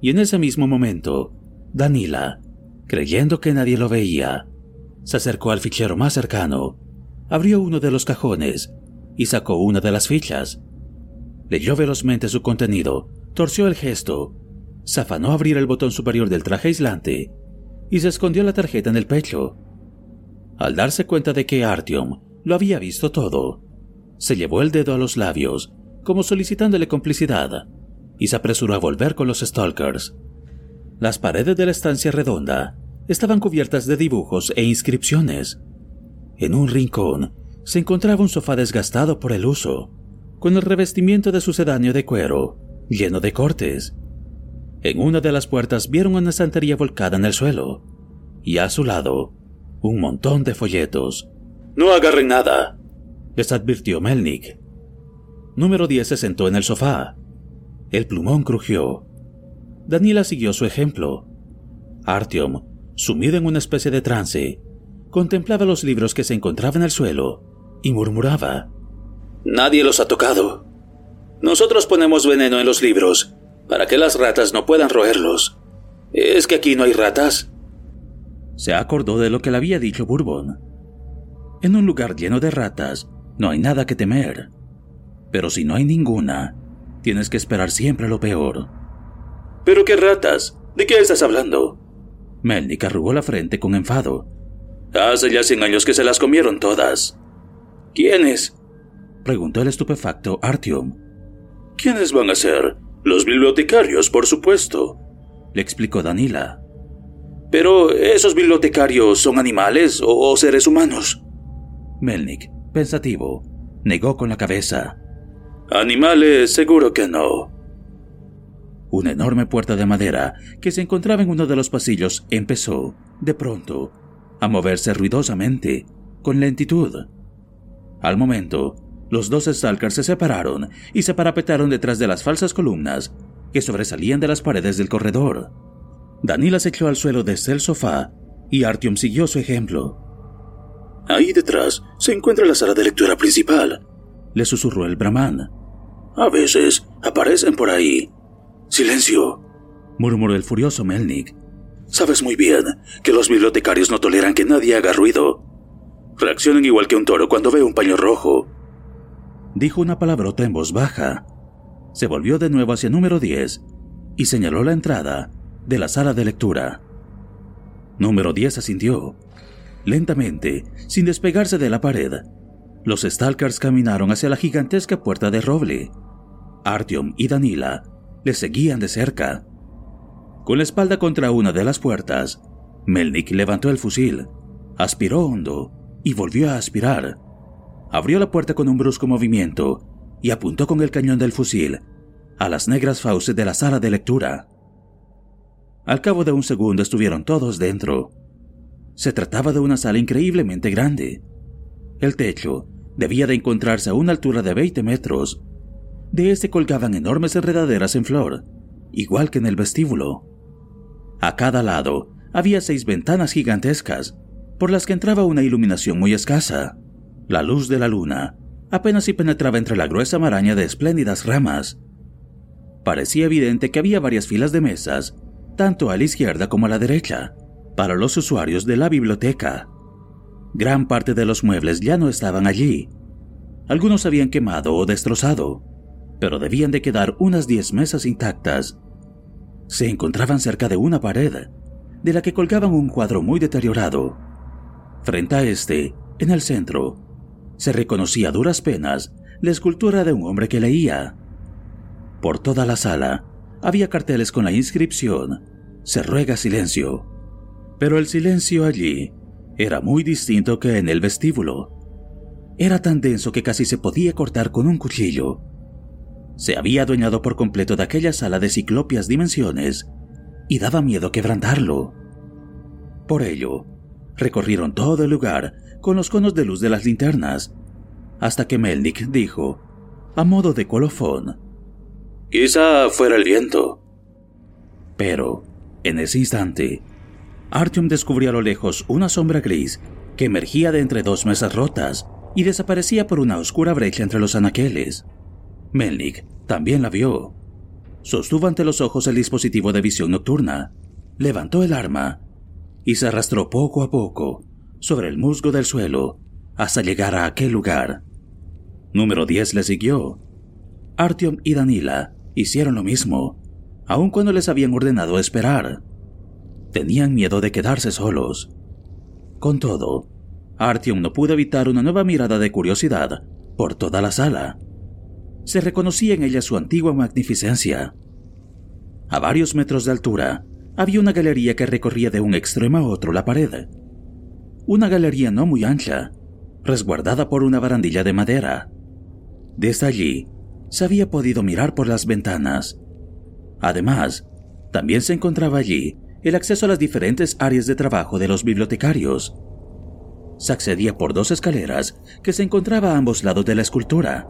y en ese mismo momento, Danila, creyendo que nadie lo veía, se acercó al fichero más cercano, abrió uno de los cajones y sacó una de las fichas. Leyó velozmente su contenido, torció el gesto, se afanó abrir el botón superior del traje aislante y se escondió la tarjeta en el pecho. Al darse cuenta de que Artyom lo había visto todo, se llevó el dedo a los labios como solicitándole complicidad, y se apresuró a volver con los Stalkers. Las paredes de la estancia redonda estaban cubiertas de dibujos e inscripciones. En un rincón se encontraba un sofá desgastado por el uso, con el revestimiento de sucedáneo de cuero, lleno de cortes. En una de las puertas vieron una estantería volcada en el suelo, y a su lado, un montón de folletos. No agarren nada, les advirtió Melnick. Número 10 se sentó en el sofá. El plumón crujió. Daniela siguió su ejemplo. Artyom, sumido en una especie de trance, contemplaba los libros que se encontraban en el suelo y murmuraba. Nadie los ha tocado. Nosotros ponemos veneno en los libros para que las ratas no puedan roerlos. ¿Es que aquí no hay ratas? Se acordó de lo que le había dicho Bourbon. En un lugar lleno de ratas no hay nada que temer. Pero si no hay ninguna, tienes que esperar siempre lo peor. ¿Pero qué ratas? ¿De qué estás hablando? Melnik arrugó la frente con enfado. Hace ya cien años que se las comieron todas. ¿Quiénes? Preguntó el estupefacto Artyom. ¿Quiénes van a ser? Los bibliotecarios, por supuesto. Le explicó Danila. Pero, ¿esos bibliotecarios son animales o seres humanos? Melnik, pensativo, negó con la cabeza. Animales, seguro que no. Una enorme puerta de madera que se encontraba en uno de los pasillos empezó, de pronto, a moverse ruidosamente, con lentitud. Al momento, los dos Stalkers se separaron y se parapetaron detrás de las falsas columnas que sobresalían de las paredes del corredor. Danila se echó al suelo desde el sofá y Artyom siguió su ejemplo. Ahí detrás se encuentra la sala de lectura principal, le susurró el brahman. A veces aparecen por ahí. Silencio, murmuró el furioso Melnik. Sabes muy bien que los bibliotecarios no toleran que nadie haga ruido. Reaccionan igual que un toro cuando ve un paño rojo. Dijo una palabrota en voz baja. Se volvió de nuevo hacia número 10 y señaló la entrada de la sala de lectura. Número 10 asintió. Lentamente, sin despegarse de la pared, los Stalkers caminaron hacia la gigantesca puerta de roble. Artyom y Danila le seguían de cerca. Con la espalda contra una de las puertas, Melnik levantó el fusil, aspiró hondo y volvió a aspirar. Abrió la puerta con un brusco movimiento y apuntó con el cañón del fusil a las negras fauces de la sala de lectura. Al cabo de un segundo estuvieron todos dentro. Se trataba de una sala increíblemente grande. El techo debía de encontrarse a una altura de 20 metros. De este colgaban enormes enredaderas en flor, igual que en el vestíbulo. A cada lado había seis ventanas gigantescas, por las que entraba una iluminación muy escasa. La luz de la luna apenas si penetraba entre la gruesa maraña de espléndidas ramas. Parecía evidente que había varias filas de mesas, tanto a la izquierda como a la derecha, para los usuarios de la biblioteca. Gran parte de los muebles ya no estaban allí. Algunos habían quemado o destrozado, pero debían de quedar unas diez mesas intactas. Se encontraban cerca de una pared, de la que colgaban un cuadro muy deteriorado. Frente a este, en el centro, se reconocía a duras penas la escultura de un hombre que leía. Por toda la sala había carteles con la inscripción Se ruega silencio. Pero el silencio allí era muy distinto que en el vestíbulo. Era tan denso que casi se podía cortar con un cuchillo. Se había adueñado por completo de aquella sala de ciclopias dimensiones y daba miedo quebrantarlo. Por ello, recorrieron todo el lugar con los conos de luz de las linternas, hasta que Melnik dijo, a modo de colofón, Quizá fuera el viento. Pero, en ese instante, Artyom descubrió a lo lejos una sombra gris que emergía de entre dos mesas rotas y desaparecía por una oscura brecha entre los anaqueles. Melnik también la vio. Sostuvo ante los ojos el dispositivo de visión nocturna, levantó el arma y se arrastró poco a poco sobre el musgo del suelo hasta llegar a aquel lugar. Número 10 le siguió. Artyom y Danila hicieron lo mismo, aun cuando les habían ordenado esperar. Tenían miedo de quedarse solos. Con todo, Artyom no pudo evitar una nueva mirada de curiosidad por toda la sala. se reconocía en ella su antigua magnificencia. A varios metros de altura, había una galería que recorría de un extremo a otro la pared. Una galería no muy ancha, resguardada por una barandilla de madera. Desde allí, se había podido mirar por las ventanas. Además, también se encontraba allí el acceso a las diferentes áreas de trabajo de los bibliotecarios. Se accedía por dos escaleras que se encontraban a ambos lados de la escultura,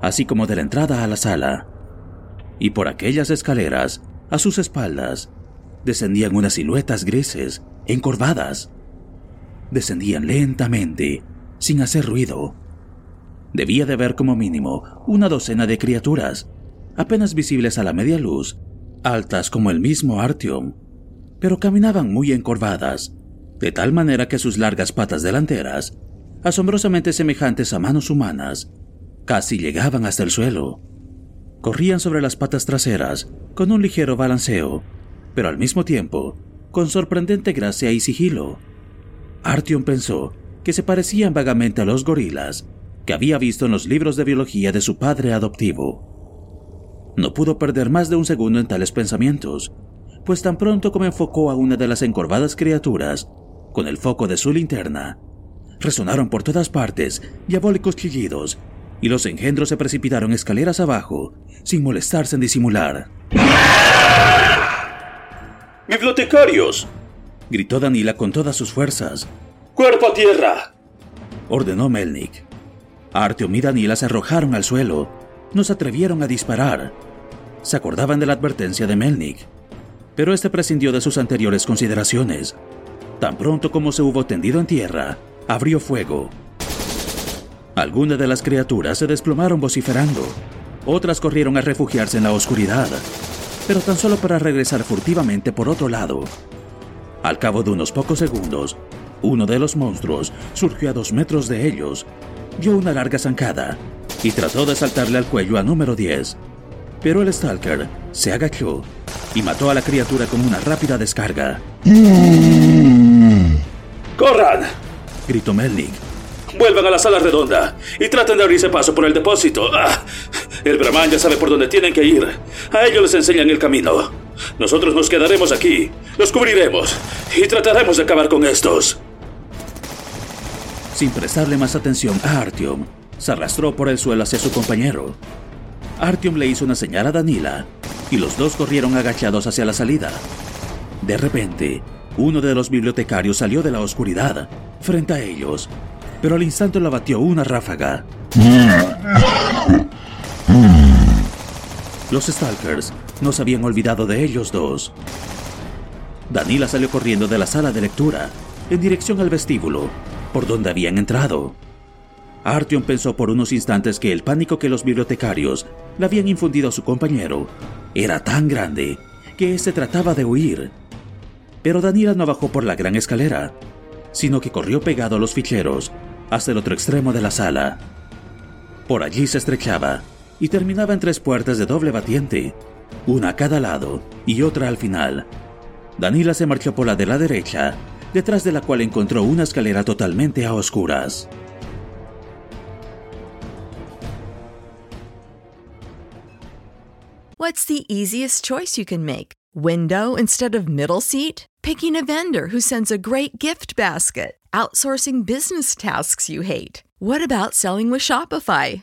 así como de la entrada a la sala. Y por aquellas escaleras, a sus espaldas, descendían unas siluetas grises, encorvadas. Descendían lentamente, sin hacer ruido. Debía de haber como mínimo una docena de criaturas, apenas visibles a la media luz, altas como el mismo Artyom, pero caminaban muy encorvadas, de tal manera que sus largas patas delanteras, asombrosamente semejantes a manos humanas, casi llegaban hasta el suelo. Corrían sobre las patas traseras con un ligero balanceo, pero al mismo tiempo con sorprendente gracia y sigilo. Artyom pensó que se parecían vagamente a los gorilas que había visto en los libros de biología de su padre adoptivo. No pudo perder más de un segundo en tales pensamientos, pues tan pronto como enfocó a una de las encorvadas criaturas con el foco de su linterna, resonaron por todas partes diabólicos chillidos y los engendros se precipitaron escaleras abajo sin molestarse en disimular. ¡Bibliotecarios! Gritó Danila con todas sus fuerzas. ¡Cuerpo a tierra! ordenó Melnik. Artyom y Danila se arrojaron al suelo. No se atrevieron a disparar. Se acordaban de la advertencia de Melnik, pero este prescindió de sus anteriores consideraciones. Tan pronto como se hubo tendido en tierra, abrió fuego. Algunas de las criaturas se desplomaron vociferando, otras corrieron a refugiarse en la oscuridad, pero tan solo para regresar furtivamente por otro lado. Al cabo de unos pocos segundos, uno de los monstruos surgió a dos metros de ellos, dio una larga zancada y trató de saltarle al cuello a número 10. Pero el Stalker se agachó y mató a la criatura con una rápida descarga. ¡Corran! gritó Melnik. Vuelvan a la sala redonda y traten de abrirse paso por el depósito. ¡Ah! El Brahman ya sabe por dónde tienen que ir. A ellos les enseñan el camino. Nosotros nos quedaremos aquí, los cubriremos y trataremos de acabar con estos. Sin prestarle más atención a Artyom, se arrastró por el suelo hacia su compañero. Artyom le hizo una señal a Danila y los dos corrieron agachados hacia la salida. De repente, uno de los bibliotecarios salió de la oscuridad frente a ellos, pero al instante lo batió una ráfaga. Los Stalkers no se habían olvidado de ellos dos. Danila salió corriendo de la sala de lectura en dirección al vestíbulo, por donde habían entrado. Artyom pensó por unos instantes que el pánico que los bibliotecarios le habían infundido a su compañero era tan grande que éste trataba de huir. Pero Danila no bajó por la gran escalera, sino que corrió pegado a los ficheros hasta el otro extremo de la sala. Por allí se estrechaba y terminaba en tres puertas de doble batiente, una a cada lado y otra al final. Danila se marchó por la de la derecha, detrás de la cual encontró una escalera totalmente a oscuras. What's the easiest choice you can make? Window instead of middle seat? Picking a vendor who sends a great gift basket? Outsourcing business tasks you hate? What about selling with Shopify?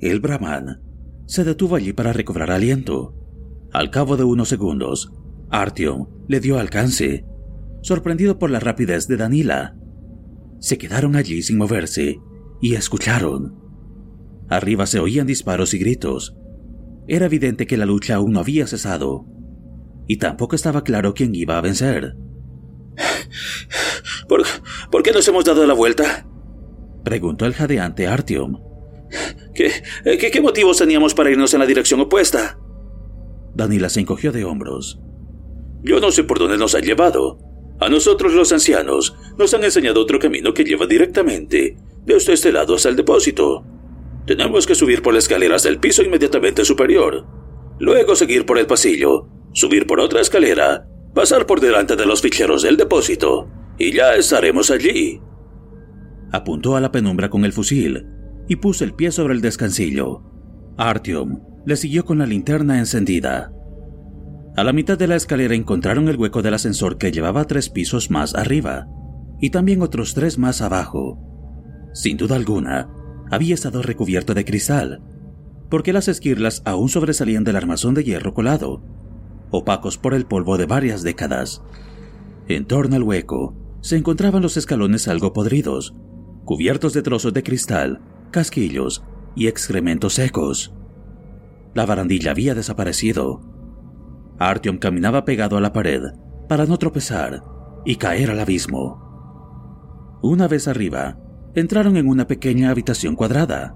El Brahman se detuvo allí para recobrar aliento. Al cabo de unos segundos, Artyom le dio alcance, sorprendido por la rapidez de Danila. Se quedaron allí sin moverse y escucharon. Arriba se oían disparos y gritos. Era evidente que la lucha aún no había cesado, y tampoco estaba claro quién iba a vencer. ¿Por, ¿por qué nos hemos dado la vuelta? Preguntó el jadeante Artyom. ¿Qué, qué, qué motivos teníamos para irnos en la dirección opuesta? Danila se encogió de hombros. Yo no sé por dónde nos han llevado. A nosotros los ancianos nos han enseñado otro camino que lleva directamente desde este lado hasta el depósito. Tenemos que subir por la escalera hasta el piso inmediatamente superior. Luego seguir por el pasillo, subir por otra escalera, pasar por delante de los ficheros del depósito, y ya estaremos allí. Apuntó a la penumbra con el fusil y puso el pie sobre el descansillo. Artyom le siguió con la linterna encendida. A la mitad de la escalera encontraron el hueco del ascensor que llevaba tres pisos más arriba y también otros tres más abajo. Sin duda alguna, había estado recubierto de cristal, porque las esquirlas aún sobresalían del armazón de hierro colado, opacos por el polvo de varias décadas. En torno al hueco se encontraban los escalones algo podridos, cubiertos de trozos de cristal casquillos y excrementos secos. La barandilla había desaparecido. Artyom caminaba pegado a la pared para no tropezar y caer al abismo. Una vez arriba, entraron en una pequeña habitación cuadrada.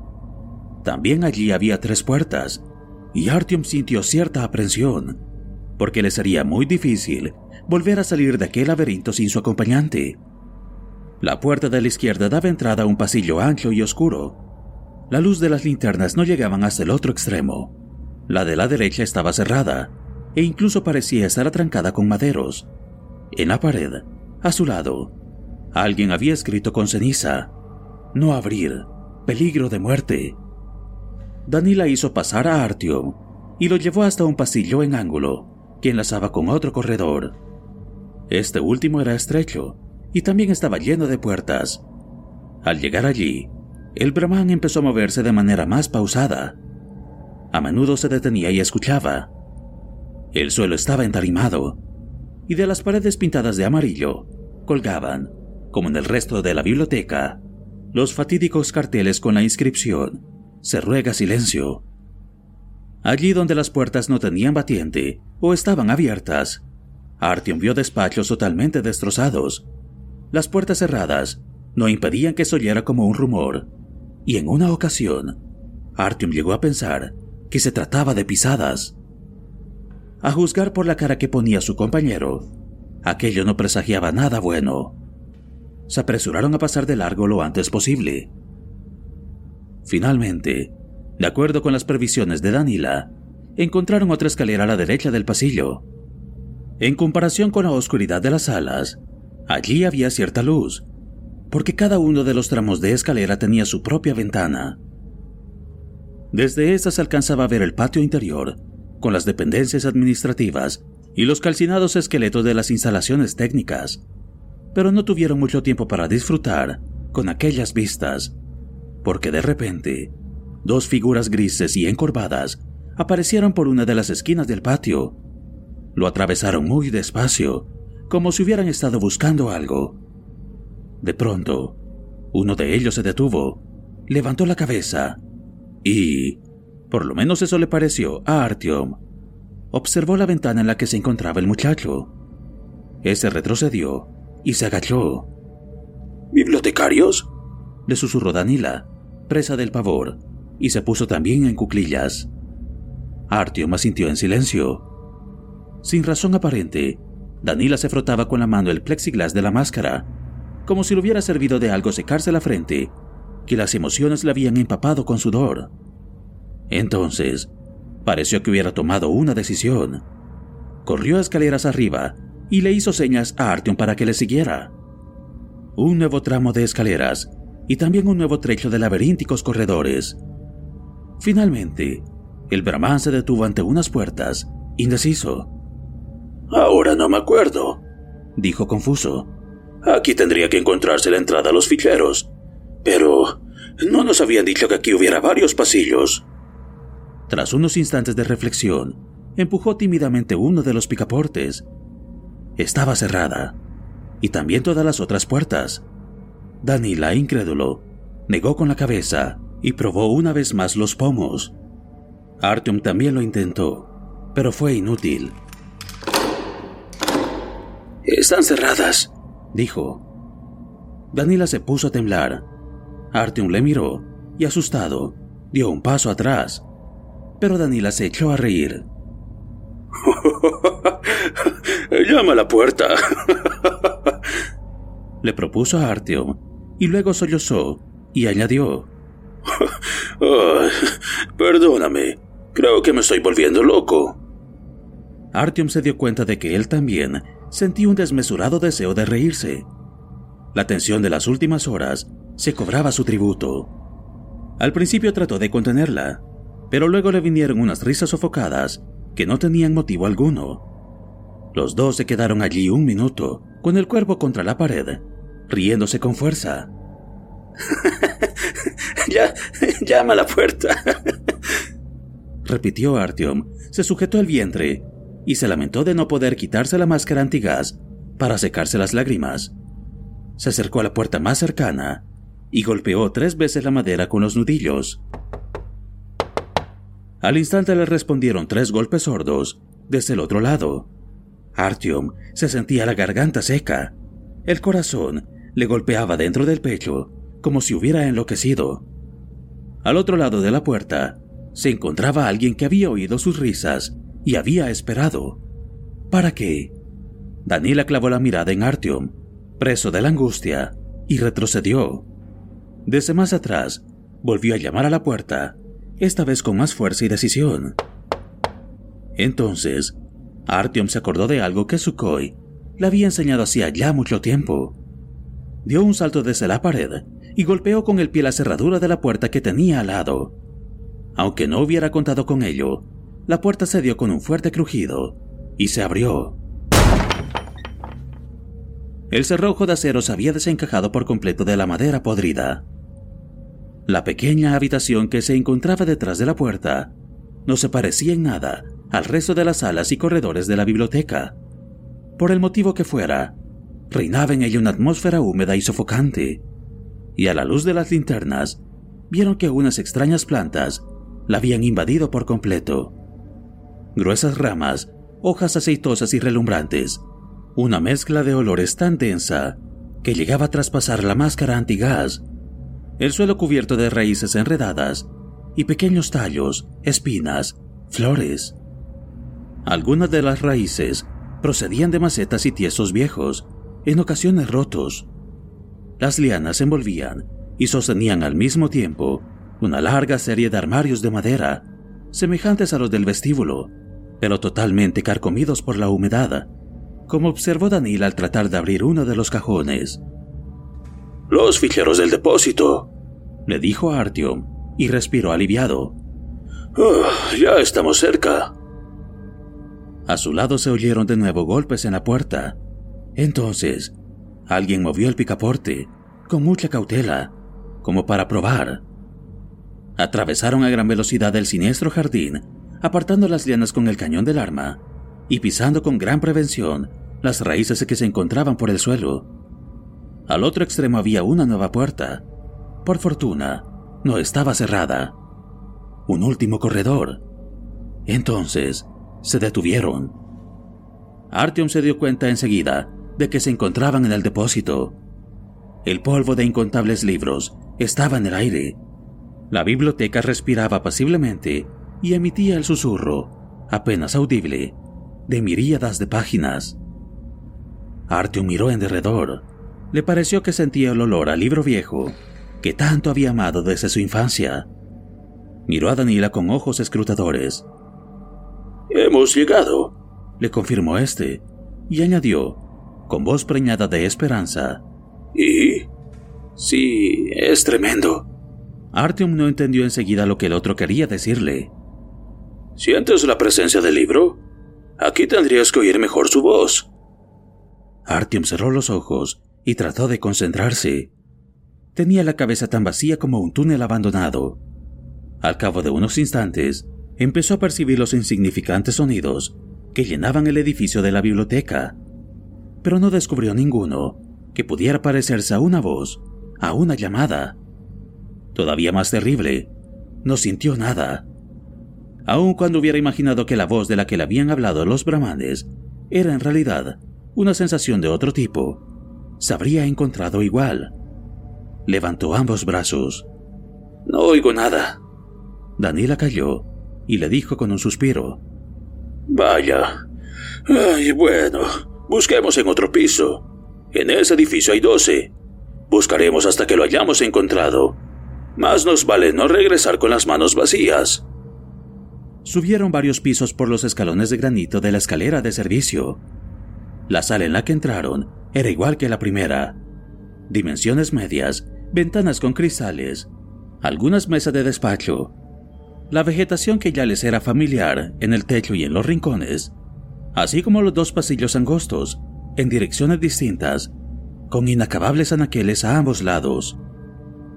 También allí había tres puertas, y Artyom sintió cierta aprensión, porque le sería muy difícil volver a salir de aquel laberinto sin su acompañante. La puerta de la izquierda daba entrada a un pasillo ancho y oscuro. La luz de las linternas no llegaban hasta el otro extremo. La de la derecha estaba cerrada e incluso parecía estar atrancada con maderos. En la pared, a su lado, alguien había escrito con ceniza: No abrir, peligro de muerte. Danila hizo pasar a Artyom y lo llevó hasta un pasillo en ángulo que enlazaba con otro corredor. Este último era estrecho y también estaba lleno de puertas. Al llegar allí, el brahman empezó a moverse de manera más pausada. A menudo se detenía y escuchaba. El suelo estaba entarimado, y de las paredes pintadas de amarillo colgaban, como en el resto de la biblioteca, los fatídicos carteles con la inscripción Se ruega silencio. Allí donde las puertas no tenían batiente o estaban abiertas, Artyom vio despachos totalmente destrozados las puertas cerradas no impedían que se oyera como un rumor, y en una ocasión, Artyom llegó a pensar que se trataba de pisadas. A juzgar por la cara que ponía su compañero, aquello no presagiaba nada bueno. Se apresuraron a pasar de largo lo antes posible. Finalmente, de acuerdo con las previsiones de Danila, encontraron otra escalera a la derecha del pasillo. En comparación con la oscuridad de las salas, Allí había cierta luz, porque cada uno de los tramos de escalera tenía su propia ventana. Desde esta se alcanzaba a ver el patio interior, con las dependencias administrativas y los calcinados esqueletos de las instalaciones técnicas, pero no tuvieron mucho tiempo para disfrutar con aquellas vistas, porque de repente, dos figuras grises y encorvadas aparecieron por una de las esquinas del patio. Lo atravesaron muy despacio como si hubieran estado buscando algo. De pronto, Uno de ellos se detuvo, levantó la cabeza y, por lo menos eso le pareció a Artyom, observó la ventana en la que se encontraba el muchacho. Ese retrocedió y se agachó. ¿Bibliotecarios? Le susurró Danila, presa del pavor, y se puso también en cuclillas. Artyom asintió en silencio. Sin razón aparente, Danila se frotaba con la mano el plexiglas de la máscara, como si le hubiera servido de algo secarse la frente, que las emociones le habían empapado con sudor. Entonces, pareció que hubiera tomado una decisión. Corrió escaleras arriba y le hizo señas a Artyom para que le siguiera. Un nuevo tramo de escaleras y también un nuevo trecho de laberínticos corredores. Finalmente, el Brahman se detuvo ante unas puertas, indeciso. Ahora no me acuerdo, dijo confuso. Aquí tendría que encontrarse la entrada a los ficheros. Pero no nos habían dicho que aquí hubiera varios pasillos. Tras unos instantes de reflexión, empujó tímidamente uno de los picaportes. Estaba cerrada, y también todas las otras puertas. Danila, incrédulo, negó con la cabeza y probó una vez más los pomos. Artyom también lo intentó, pero fue inútil. Están cerradas, dijo. Danila se puso a temblar. Artyom le miró y, asustado, dio un paso atrás. Pero Danila se echó a reír. Llama a la puerta. le propuso a Artyom y luego sollozó y añadió. perdóname, creo que me estoy volviendo loco. Artyom se dio cuenta de que él también sentía un desmesurado deseo de reírse. La tensión de las últimas horas se cobraba su tributo. Al principio trató de contenerla, pero luego le vinieron unas risas sofocadas que no tenían motivo alguno. Los dos se quedaron allí un minuto, con el cuerpo contra la pared, riéndose con fuerza. ya, llama a la puerta. Repitió Artyom, se sujetó el vientre y se lamentó de no poder quitarse la máscara antigas para secarse las lágrimas. Se acercó a la puerta más cercana y golpeó tres veces la madera con los nudillos. Al instante le respondieron tres golpes sordos desde el otro lado. Artyom se sentía la garganta seca. El corazón le golpeaba dentro del pecho como si hubiera enloquecido. Al otro lado de la puerta se encontraba alguien que había oído sus risas y había esperado. ¿Para qué? Danila clavó la mirada en Artyom, preso de la angustia, y retrocedió. Desde más atrás, volvió a llamar a la puerta, esta vez con más fuerza y decisión. Entonces, Artyom se acordó de algo que Sukhoi le había enseñado hacía ya mucho tiempo. Dio un salto desde la pared y golpeó con el pie la cerradura de la puerta que tenía al lado. Aunque no hubiera contado con ello, la puerta se dio con un fuerte crujido y se abrió. El cerrojo de acero se había desencajado por completo de la madera podrida. La pequeña habitación que se encontraba detrás de la puerta no se parecía en nada al resto de las salas y corredores de la biblioteca. Por el motivo que fuera, reinaba en ella una atmósfera húmeda y sofocante, y a la luz de las linternas vieron que unas extrañas plantas la habían invadido por completo. Gruesas ramas, hojas aceitosas y relumbrantes, una mezcla de olores tan densa que llegaba a traspasar la máscara antigás, el suelo cubierto de raíces enredadas y pequeños tallos, espinas, flores. Algunas de las raíces procedían de macetas y tiesos viejos, en ocasiones rotos. Las lianas envolvían y sostenían al mismo tiempo una larga serie de armarios de madera, semejantes a los del vestíbulo, pero totalmente carcomidos por la humedad, como observó Daniel al tratar de abrir uno de los cajones. Los ficheros del depósito, le dijo a Artyom, y respiró aliviado. Ah, ya estamos cerca. A su lado se oyeron de nuevo golpes en la puerta. Entonces, alguien movió el picaporte, con mucha cautela, como para probar. Atravesaron a gran velocidad el siniestro jardín, apartando las lianas con el cañón del arma y pisando con gran prevención las raíces que se encontraban por el suelo. Al otro extremo había una nueva puerta. Por fortuna, no estaba cerrada. Un último corredor. Entonces, se detuvieron. Artyom se dio cuenta enseguida de que se encontraban en el depósito. El polvo de incontables libros estaba en el aire. La biblioteca respiraba apaciblemente y emitía el susurro, apenas audible, de miríadas de páginas. Artyom miró en derredor. Le pareció que sentía el olor al libro viejo que tanto había amado desde su infancia. Miró a Danila con ojos escrutadores. Hemos llegado, le confirmó este, y añadió, con voz preñada de esperanza. ¿Y? Sí, es tremendo. Artyom no entendió enseguida lo que el otro quería decirle. ¿Sientes la presencia del libro? Aquí tendrías que oír mejor su voz. Artyom cerró los ojos y trató de concentrarse. Tenía la cabeza tan vacía como un túnel abandonado. Al cabo de unos instantes, empezó a percibir los insignificantes sonidos que llenaban el edificio de la biblioteca, pero no descubrió ninguno que pudiera parecerse a una voz, a una llamada. Todavía más terrible, no sintió nada. Aun cuando hubiera imaginado que la voz de la que le habían hablado los brahmanes era en realidad una sensación de otro tipo, se habría encontrado igual. Levantó ambos brazos. No oigo nada. Daniela cayó y le dijo con un suspiro. Vaya. Ay, bueno, busquemos en otro piso. En ese edificio hay doce. Buscaremos hasta que lo hayamos encontrado. Más nos vale no regresar con las manos vacías. Subieron varios pisos por los escalones de granito de la escalera de servicio. La sala en la que entraron era igual que la primera. Dimensiones medias, ventanas con cristales, algunas mesas de despacho. La vegetación que ya les era familiar en el techo y en los rincones, así como los dos pasillos angostos en direcciones distintas, con inacabables anaqueles a ambos lados.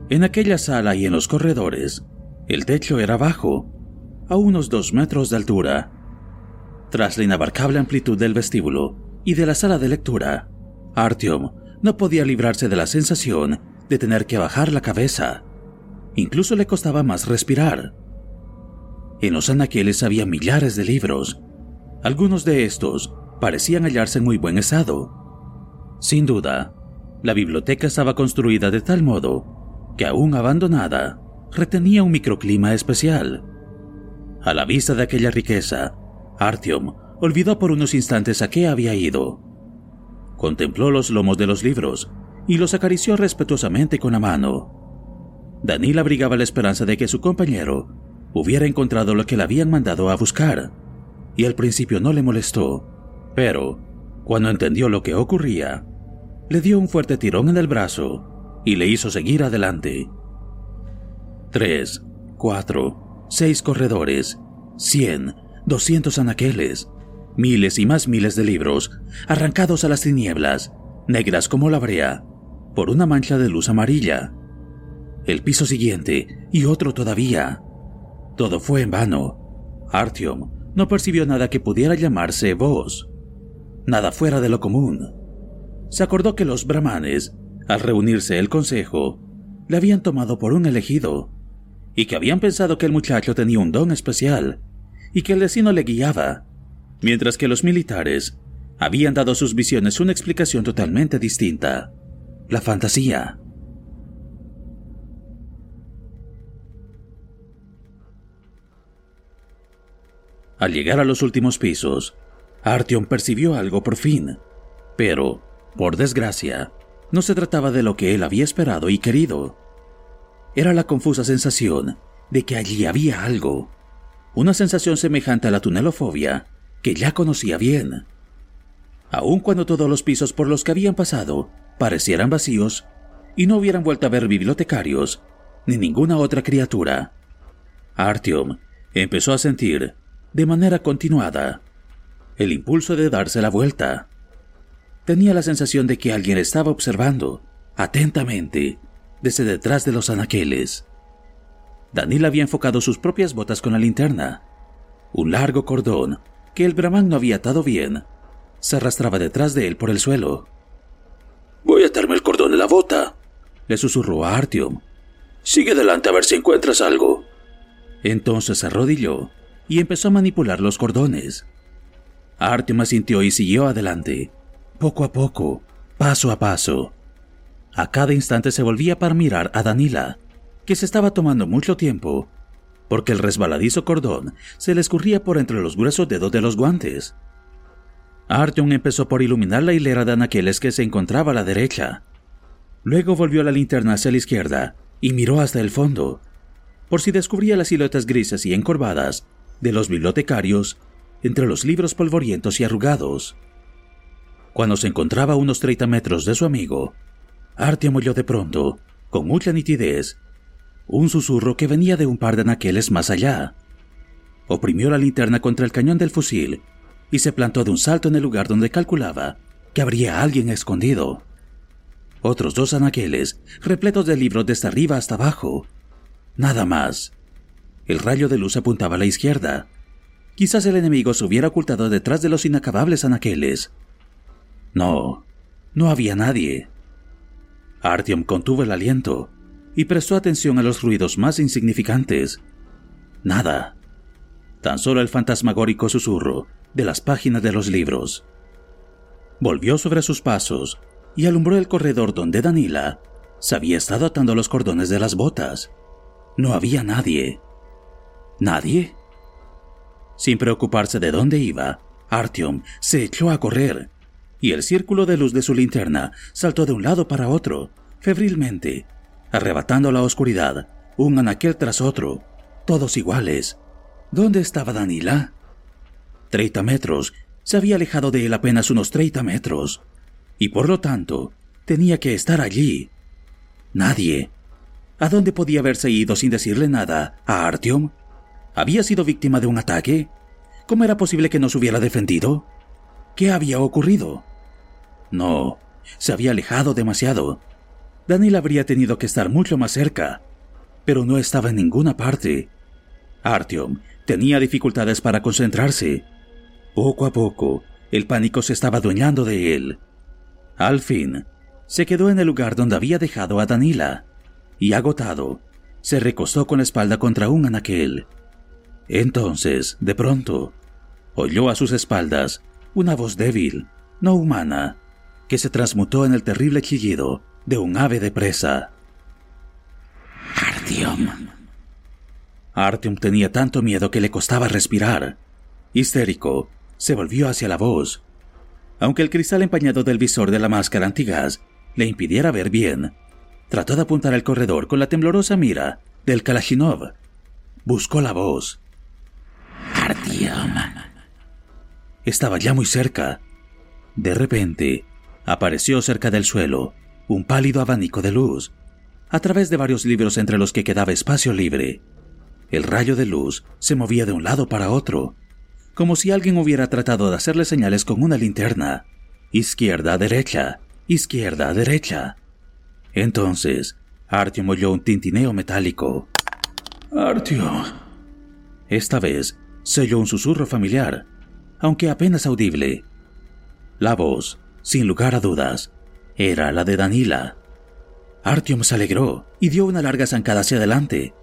En aquella sala y en los corredores, el techo era bajo, a unos dos metros de altura. Tras la inabarcable amplitud del vestíbulo y de la sala de lectura, Artyom no podía librarse de la sensación de tener que bajar la cabeza. Incluso le costaba más respirar. En los anaqueles había millares de libros. Algunos de estos parecían hallarse en muy buen estado. Sin duda, la biblioteca estaba construida de tal modo que aún abandonada, retenía un microclima especial. A la vista de aquella riqueza, Artyom olvidó por unos instantes a qué había ido. Contempló los lomos de los libros y los acarició respetuosamente con la mano. Danila abrigaba la esperanza de que su compañero hubiera encontrado lo que le habían mandado a buscar, y al principio no le molestó, pero, cuando entendió lo que ocurría, le dio un fuerte tirón en el brazo y le hizo seguir adelante. Tres, cuatro, seis corredores, cien, doscientos anaqueles, miles y más miles de libros arrancados a las tinieblas, negras como la brea, por una mancha de luz amarilla. El piso siguiente y otro todavía. Todo fue en vano. Artyom no percibió nada que pudiera llamarse voz nada fuera de lo común. Se acordó que los brahmanes, al reunirse el consejo, le habían tomado por un elegido, y que habían pensado que el muchacho tenía un don especial, y que el destino le guiaba, mientras que los militares habían dado a sus visiones una explicación totalmente distinta, la fantasía. Al llegar a los últimos pisos, Artyom percibió algo por fin, pero, por desgracia, no se trataba de lo que él había esperado y querido. Era la confusa sensación de que allí había algo, una sensación semejante a la tunelofobia que ya conocía bien. Aun cuando todos los pisos por los que habían pasado parecieran vacíos y no hubieran vuelto a ver bibliotecarios ni ninguna otra criatura, Artyom empezó a sentir, de manera continuada, el impulso de darse la vuelta. Tenía la sensación de que alguien estaba observando, atentamente, desde detrás de los anaqueles. Daniel había enfocado sus propias botas con la linterna. Un largo cordón, que el brahman no había atado bien, se arrastraba detrás de él por el suelo. Voy a atarme el cordón de la bota, le susurró a Artyom. Sigue adelante a ver si encuentras algo. Entonces se arrodilló y empezó a manipular los cordones. Artyom asintió y siguió adelante, poco a poco, paso a paso. A cada instante se volvía para mirar a Danila, que se estaba tomando mucho tiempo, porque el resbaladizo cordón se le escurría por entre los gruesos dedos de los guantes. Artyom empezó por iluminar la hilera de anaqueles que se encontraba a la derecha. Luego volvió la linterna hacia la izquierda y miró hasta el fondo, por si descubría las siluetas grises y encorvadas de los bibliotecarios entre los libros polvorientos y arrugados. Cuando se encontraba a unos 30 metros de su amigo, Artyom oyó de pronto, con mucha nitidez, un susurro que venía de un par de anaqueles más allá. Oprimió la linterna contra el cañón del fusil y se plantó de un salto en el lugar donde calculaba que habría alguien escondido. Otros dos anaqueles, repletos de libros desde arriba hasta abajo. Nada más. El rayo de luz apuntaba a la izquierda. Quizás el enemigo se hubiera ocultado detrás de los inacabables anaqueles. No, no había nadie. Artyom contuvo el aliento y prestó atención a los ruidos más insignificantes. Nada. Tan solo el fantasmagórico susurro de las páginas de los libros. Volvió sobre sus pasos y alumbró el corredor donde Danila se había estado atando los cordones de las botas. No había nadie. ¿Nadie? Sin preocuparse de dónde iba, Artyom se echó a correr, y el círculo de luz de su linterna saltó de un lado para otro, febrilmente, arrebatando la oscuridad, un anaquel tras otro, todos iguales. ¿Dónde estaba Danila? Treinta metros. Se había alejado de él apenas unos treinta metros. Y por lo tanto, tenía que estar allí. Nadie. ¿A dónde podía haberse ido sin decirle nada a Artyom? ¿Había sido víctima de un ataque? ¿Cómo era posible que no se hubiera defendido? ¿Qué había ocurrido? No, se había alejado demasiado. Daniel habría tenido que estar mucho más cerca, pero no estaba en ninguna parte. Artyom tenía dificultades para concentrarse. Poco a poco, el pánico se estaba adueñando de él. Al fin, se quedó en el lugar donde había dejado a Danila, y agotado, se recostó con la espalda contra un anaquel. Entonces, de pronto, oyó a sus espaldas una voz débil, no humana, que se transmutó en el terrible chillido de un ave de presa. Artyom. Artyom tenía tanto miedo que le costaba respirar. Histérico, se volvió hacia la voz. Aunque el cristal empañado del visor de la máscara antigas le impidiera ver bien, trató de apuntar al corredor con la temblorosa mira del Kalashnikov. Buscó la voz. Artyom. Estaba ya muy cerca. De repente, apareció cerca del suelo un pálido abanico de luz, a través de varios libros entre los que quedaba espacio libre. El rayo de luz se movía de un lado para otro, como si alguien hubiera tratado de hacerle señales con una linterna. Izquierda, derecha, izquierda, derecha. Entonces, Artyom oyó un tintineo metálico. Artyom. Esta vez se oyó un susurro familiar, aunque apenas audible. La voz, sin lugar a dudas, era la de Danila. Artyom se alegró y dio una larga zancada hacia adelante.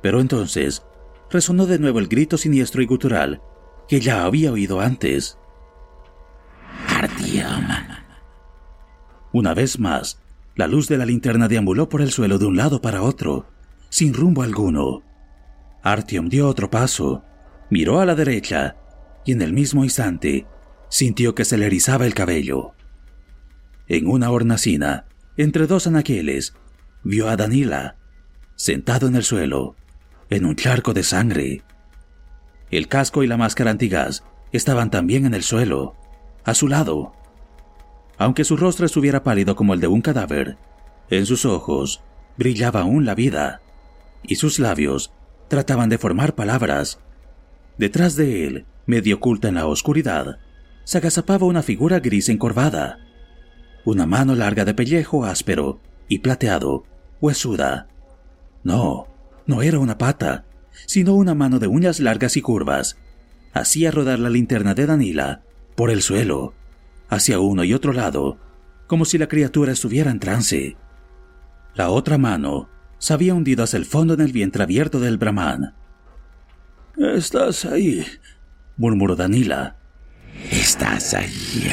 Pero entonces resonó de nuevo el grito siniestro y gutural que ya había oído antes. Artyom. Una vez más, la luz de la linterna deambuló por el suelo de un lado para otro, sin rumbo alguno. Artyom dio otro paso, miró a la derecha y en el mismo instante sintió que se le erizaba el cabello. En una hornacina, entre dos anaqueles, vio a Danila, sentado en el suelo, en un charco de sangre. El casco y la máscara antigas estaban también en el suelo, a su lado. Aunque su rostro estuviera pálido como el de un cadáver, en sus ojos brillaba aún la vida, y sus labios trataban de formar palabras. Detrás de él, medio oculta en la oscuridad, se agazapaba una figura gris encorvada, una mano larga de pellejo áspero y plateado, huesuda. No, no era una pata, sino una mano de uñas largas y curvas. Hacía rodar la linterna de Danila por el suelo, hacia uno y otro lado, como si la criatura estuviera en trance. La otra mano se había hundido hacia el fondo en el vientre abierto del brahman. Estás ahí, murmuró Danila. Estás ahí.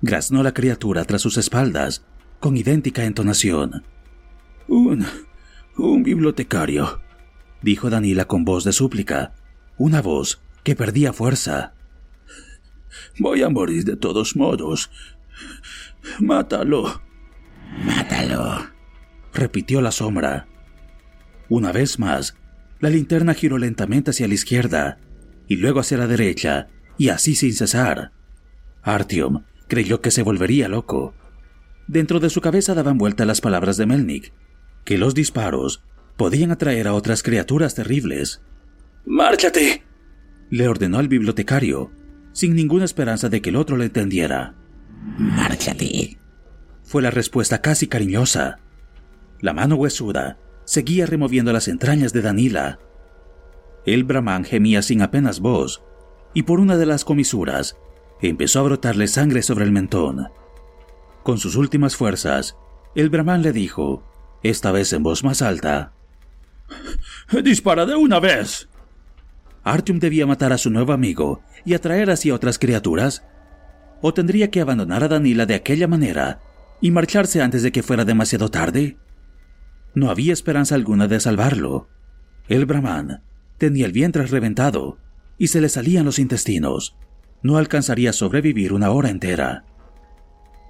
Graznó la criatura tras sus espaldas, con idéntica entonación. Un. un bibliotecario, dijo Danila con voz de súplica, una voz que perdía fuerza. Voy a morir de todos modos. Mátalo. Mátalo, repitió la sombra. Una vez más, la linterna giró lentamente hacia la izquierda y luego hacia la derecha, y así sin cesar. Artyom creyó que se volvería loco. Dentro de su cabeza daban vuelta las palabras de Melnik, que los disparos podían atraer a otras criaturas terribles. ¡Márchate! le ordenó al bibliotecario, sin ninguna esperanza de que el otro le entendiera. Márchate. Fue la respuesta casi cariñosa. La mano huesuda seguía removiendo las entrañas de Danila. El brahman gemía sin apenas voz, y por una de las comisuras empezó a brotarle sangre sobre el mentón. Con sus últimas fuerzas, el brahman le dijo, esta vez en voz más alta, ¡Dispara de una vez! ¿Artyom debía matar a su nuevo amigo y atraer así a otras criaturas? ¿O tendría que abandonar a Danila de aquella manera y marcharse antes de que fuera demasiado tarde? No había esperanza alguna de salvarlo. El brahman tenía el vientre reventado y se le salían los intestinos. No alcanzaría a sobrevivir una hora entera.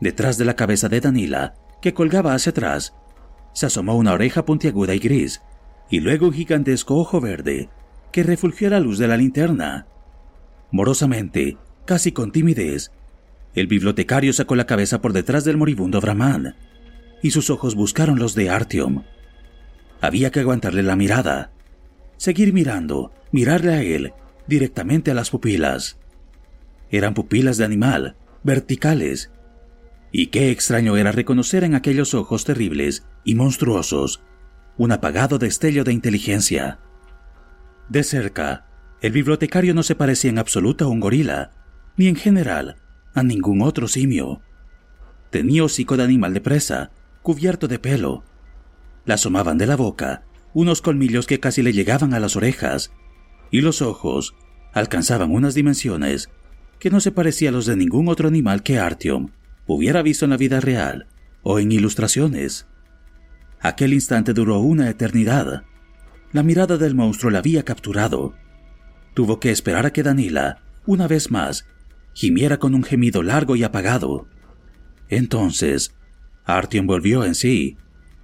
Detrás de la cabeza de Danila, que colgaba hacia atrás, se asomó una oreja puntiaguda y gris, y luego un gigantesco ojo verde que refulgió la luz de la linterna. Morosamente, casi con timidez, el bibliotecario sacó la cabeza por detrás del moribundo Brahman, y sus ojos buscaron los de Artyom. Había que aguantarle la mirada, seguir mirando, mirarle a él, directamente a las pupilas. Eran pupilas de animal, verticales, y qué extraño era reconocer en aquellos ojos terribles y monstruosos un apagado destello de inteligencia. De cerca, el bibliotecario no se parecía en absoluto a un gorila, ni en general a ningún otro simio. Tenía hocico de animal de presa, cubierto de pelo. Le asomaban de la boca unos colmillos que casi le llegaban a las orejas, y los ojos alcanzaban unas dimensiones que no se parecían a los de ningún otro animal que Artyom hubiera visto en la vida real o en ilustraciones. Aquel instante duró una eternidad. La mirada del monstruo la había capturado. Tuvo que esperar a que Danila, una vez más, gimiera con un gemido largo y apagado. Entonces, Artyom volvió en sí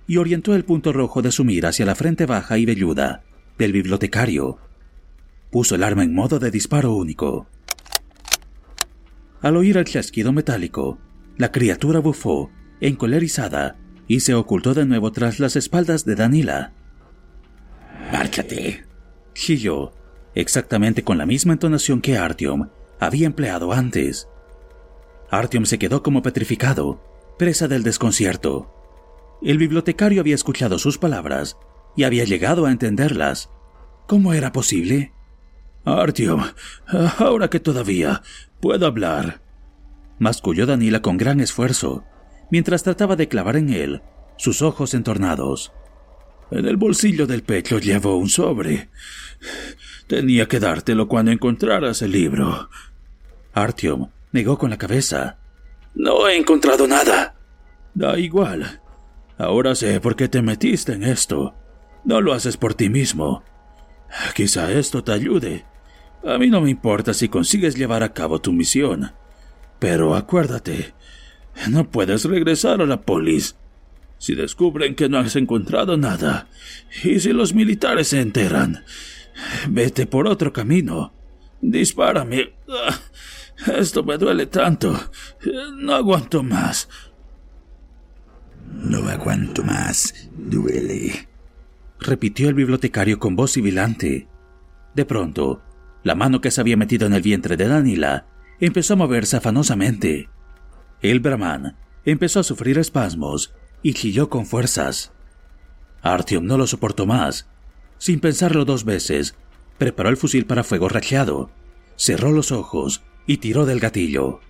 y orientó el punto rojo de su mira hacia la frente baja y velluda del bibliotecario. Puso el arma en modo de disparo único. Al oír el chasquido metálico, la criatura bufó, encolerizada, y se ocultó de nuevo tras las espaldas de Danila. Márchate, chilló, exactamente con la misma entonación que Artyom había empleado antes. Artyom se quedó como petrificado, presa del desconcierto. El bibliotecario había escuchado sus palabras y había llegado a entenderlas. ¿Cómo era posible? Artyom, ahora que todavía puedo hablar. Masculló Danila con gran esfuerzo, mientras trataba de clavar en él sus ojos entornados. En el bolsillo del pecho llevo un sobre. Tenía que dártelo cuando encontraras el libro. Artyom negó con la cabeza. No he encontrado nada. Da igual. Ahora sé por qué te metiste en esto. No lo haces por ti mismo. Quizá esto te ayude. A mí no me importa si consigues llevar a cabo tu misión. Pero acuérdate, no puedes regresar a la polis. Si descubren que no has encontrado nada, y si los militares se enteran, vete por otro camino. Dispárame. Ah, esto me duele tanto. No aguanto más. No aguanto más. Duele. Repitió el bibliotecario con voz sibilante. De pronto, la mano que se había metido en el vientre de Danila empezó a moverse afanosamente. El brahman empezó a sufrir espasmos y chilló con fuerzas. Artyom no lo soportó más. Sin pensarlo dos veces, preparó el fusil para fuego racheado, cerró los ojos y tiró del gatillo.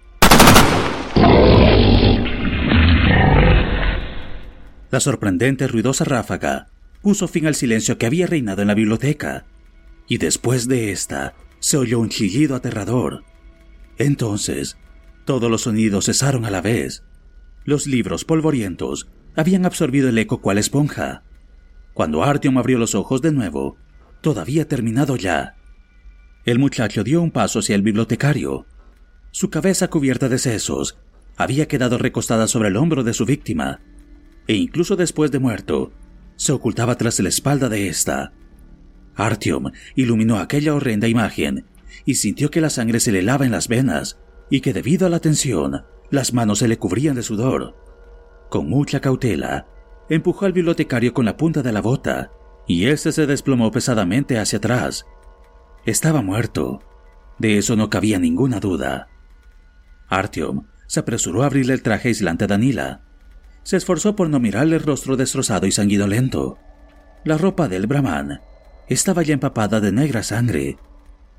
La sorprendente ruidosa ráfaga puso fin al silencio que había reinado en la biblioteca, y después de esta se oyó un chillido aterrador. Entonces, todos los sonidos cesaron a la vez. Los libros polvorientos habían absorbido el eco cual esponja. Cuando Artyom abrió los ojos de nuevo, todavía terminado ya. El muchacho dio un paso hacia el bibliotecario. Su cabeza cubierta de sesos había quedado recostada sobre el hombro de su víctima, e incluso después de muerto, se ocultaba tras la espalda de ésta. Artyom iluminó aquella horrenda imagen y sintió que la sangre se le lava en las venas y que debido a la tensión, las manos se le cubrían de sudor. Con mucha cautela, empujó al bibliotecario con la punta de la bota y éste se desplomó pesadamente hacia atrás. Estaba muerto. De eso no cabía ninguna duda. Artyom se apresuró a abrirle el traje aislante a Danila. Se esforzó por no mirarle el rostro destrozado y sanguinolento. La ropa del brahman estaba ya empapada de negra sangre.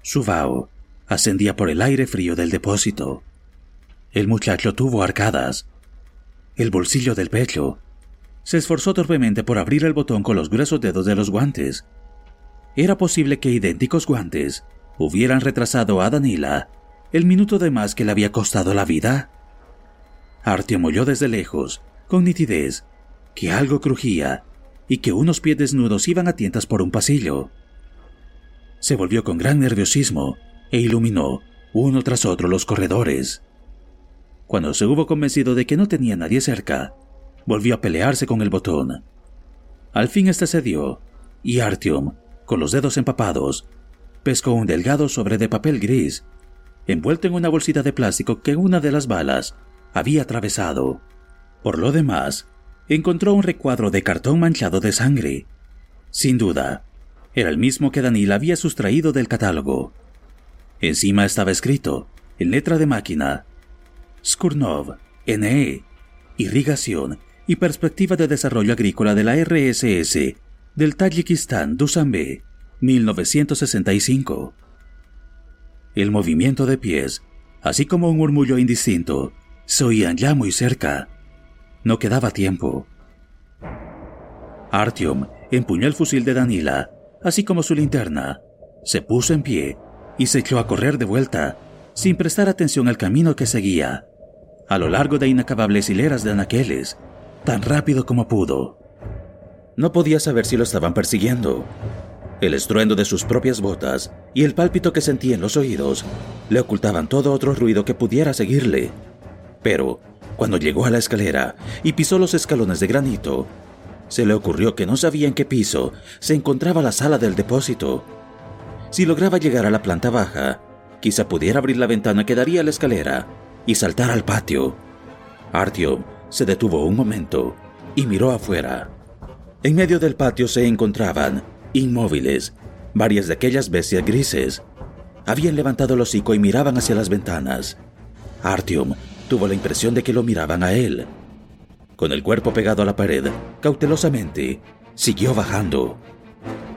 Su vaho ascendía por el aire frío del depósito. El muchacho tuvo arcadas. El bolsillo del pecho. Se esforzó torpemente por abrir el botón con los gruesos dedos de los guantes. Era posible que idénticos guantes hubieran retrasado a Danila el minuto de más que le había costado la vida. Artyom oyó desde lejos, con nitidez, que algo crujía y que unos pies desnudos iban a tientas por un pasillo. Se volvió con gran nerviosismo e iluminó uno tras otro los corredores. Cuando se hubo convencido de que no tenía nadie cerca, volvió a pelearse con el botón. Al fin este cedió, y Artyom, con los dedos empapados, pescó un delgado sobre de papel gris, envuelto en una bolsita de plástico que una de las balas había atravesado. Por lo demás, encontró un recuadro de cartón manchado de sangre. Sin duda, era el mismo que Danil había sustraído del catálogo. Encima estaba escrito, en letra de máquina, Skurnov, NE, Irrigación y Perspectiva de Desarrollo Agrícola de la RSS del Tayikistán, Dushanbe, 1965. El movimiento de pies, así como un murmullo indistinto, se oían ya muy cerca. No quedaba tiempo. Artyom empuñó el fusil de Danila, así como su linterna, se puso en pie y se echó a correr de vuelta, sin prestar atención al camino que seguía, a lo largo de inacabables hileras de anaqueles, tan rápido como pudo. No podía saber si lo estaban persiguiendo. El estruendo de sus propias botas y el pálpito que sentía en los oídos le ocultaban todo otro ruido que pudiera seguirle. Pero, cuando llegó a la escalera y pisó los escalones de granito, se le ocurrió que no sabía en qué piso se encontraba la sala del depósito si lograba llegar a la planta baja, quizá pudiera abrir la ventana que daría a la escalera y saltar al patio. Artyom se detuvo un momento y miró afuera. En medio del patio se encontraban, inmóviles, varias de aquellas bestias grises. Habían levantado el hocico y miraban hacia las ventanas. Artyom tuvo la impresión de que lo miraban a él. Con el cuerpo pegado a la pared, cautelosamente, siguió bajando.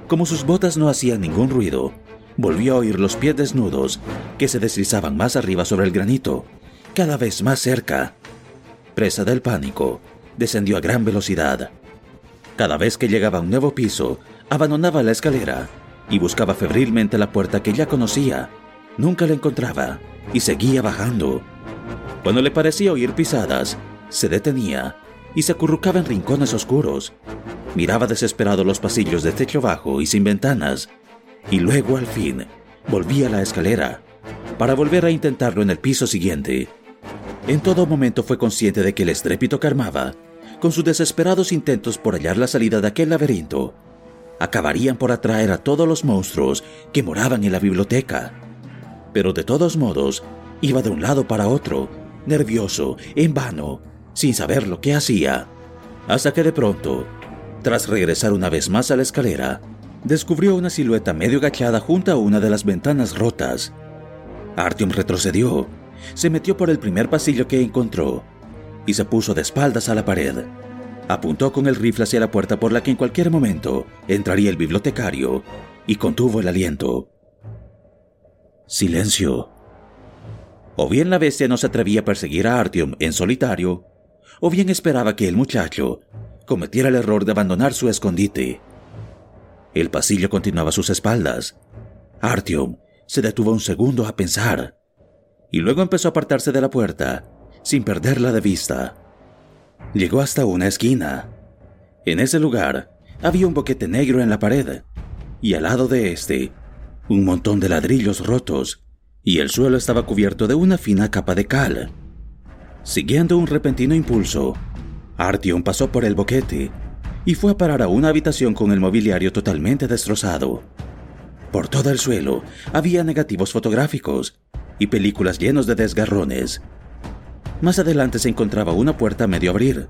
Como sus botas no hacían ningún ruido, volvió a oír los pies desnudos que se deslizaban más arriba sobre el granito, cada vez más cerca. Presa del pánico, descendió a gran velocidad. Cada vez que llegaba a un nuevo piso, abandonaba la escalera y buscaba febrilmente la puerta que ya conocía. Nunca la encontraba y seguía bajando. Cuando le parecía oír pisadas, se detenía y se acurrucaba en rincones oscuros. Miraba desesperado los pasillos de techo bajo y sin ventanas y luego al fin volví a la escalera para volver a intentarlo en el piso siguiente. En todo momento fue consciente de que el estrépito que armaba, con sus desesperados intentos por hallar la salida de aquel laberinto, acabarían por atraer a todos los monstruos que moraban en la biblioteca. Pero de todos modos, iba de un lado para otro, nervioso, en vano, sin saber lo que hacía, hasta que de pronto, tras regresar una vez más a la escalera, descubrió una silueta medio agachada junto a una de las ventanas rotas. Artyom retrocedió, se metió por el primer pasillo que encontró y se puso de espaldas a la pared. Apuntó con el rifle hacia la puerta por la que en cualquier momento entraría el bibliotecario y contuvo el aliento. Silencio. O bien la bestia no se atrevía a perseguir a Artyom en solitario, o bien esperaba que el muchacho cometiera el error de abandonar su escondite. El pasillo continuaba a sus espaldas. Artyom se detuvo un segundo a pensar y luego empezó a apartarse de la puerta sin perderla de vista. Llegó hasta una esquina. En ese lugar había un boquete negro en la pared y al lado de este un montón de ladrillos rotos y el suelo estaba cubierto de una fina capa de cal. Siguiendo un repentino impulso, Artyom pasó por el boquete y fue a parar a una habitación con el mobiliario totalmente destrozado. Por todo el suelo había negativos fotográficos y películas llenos de desgarrones. Más adelante se encontraba una puerta a medio abrir,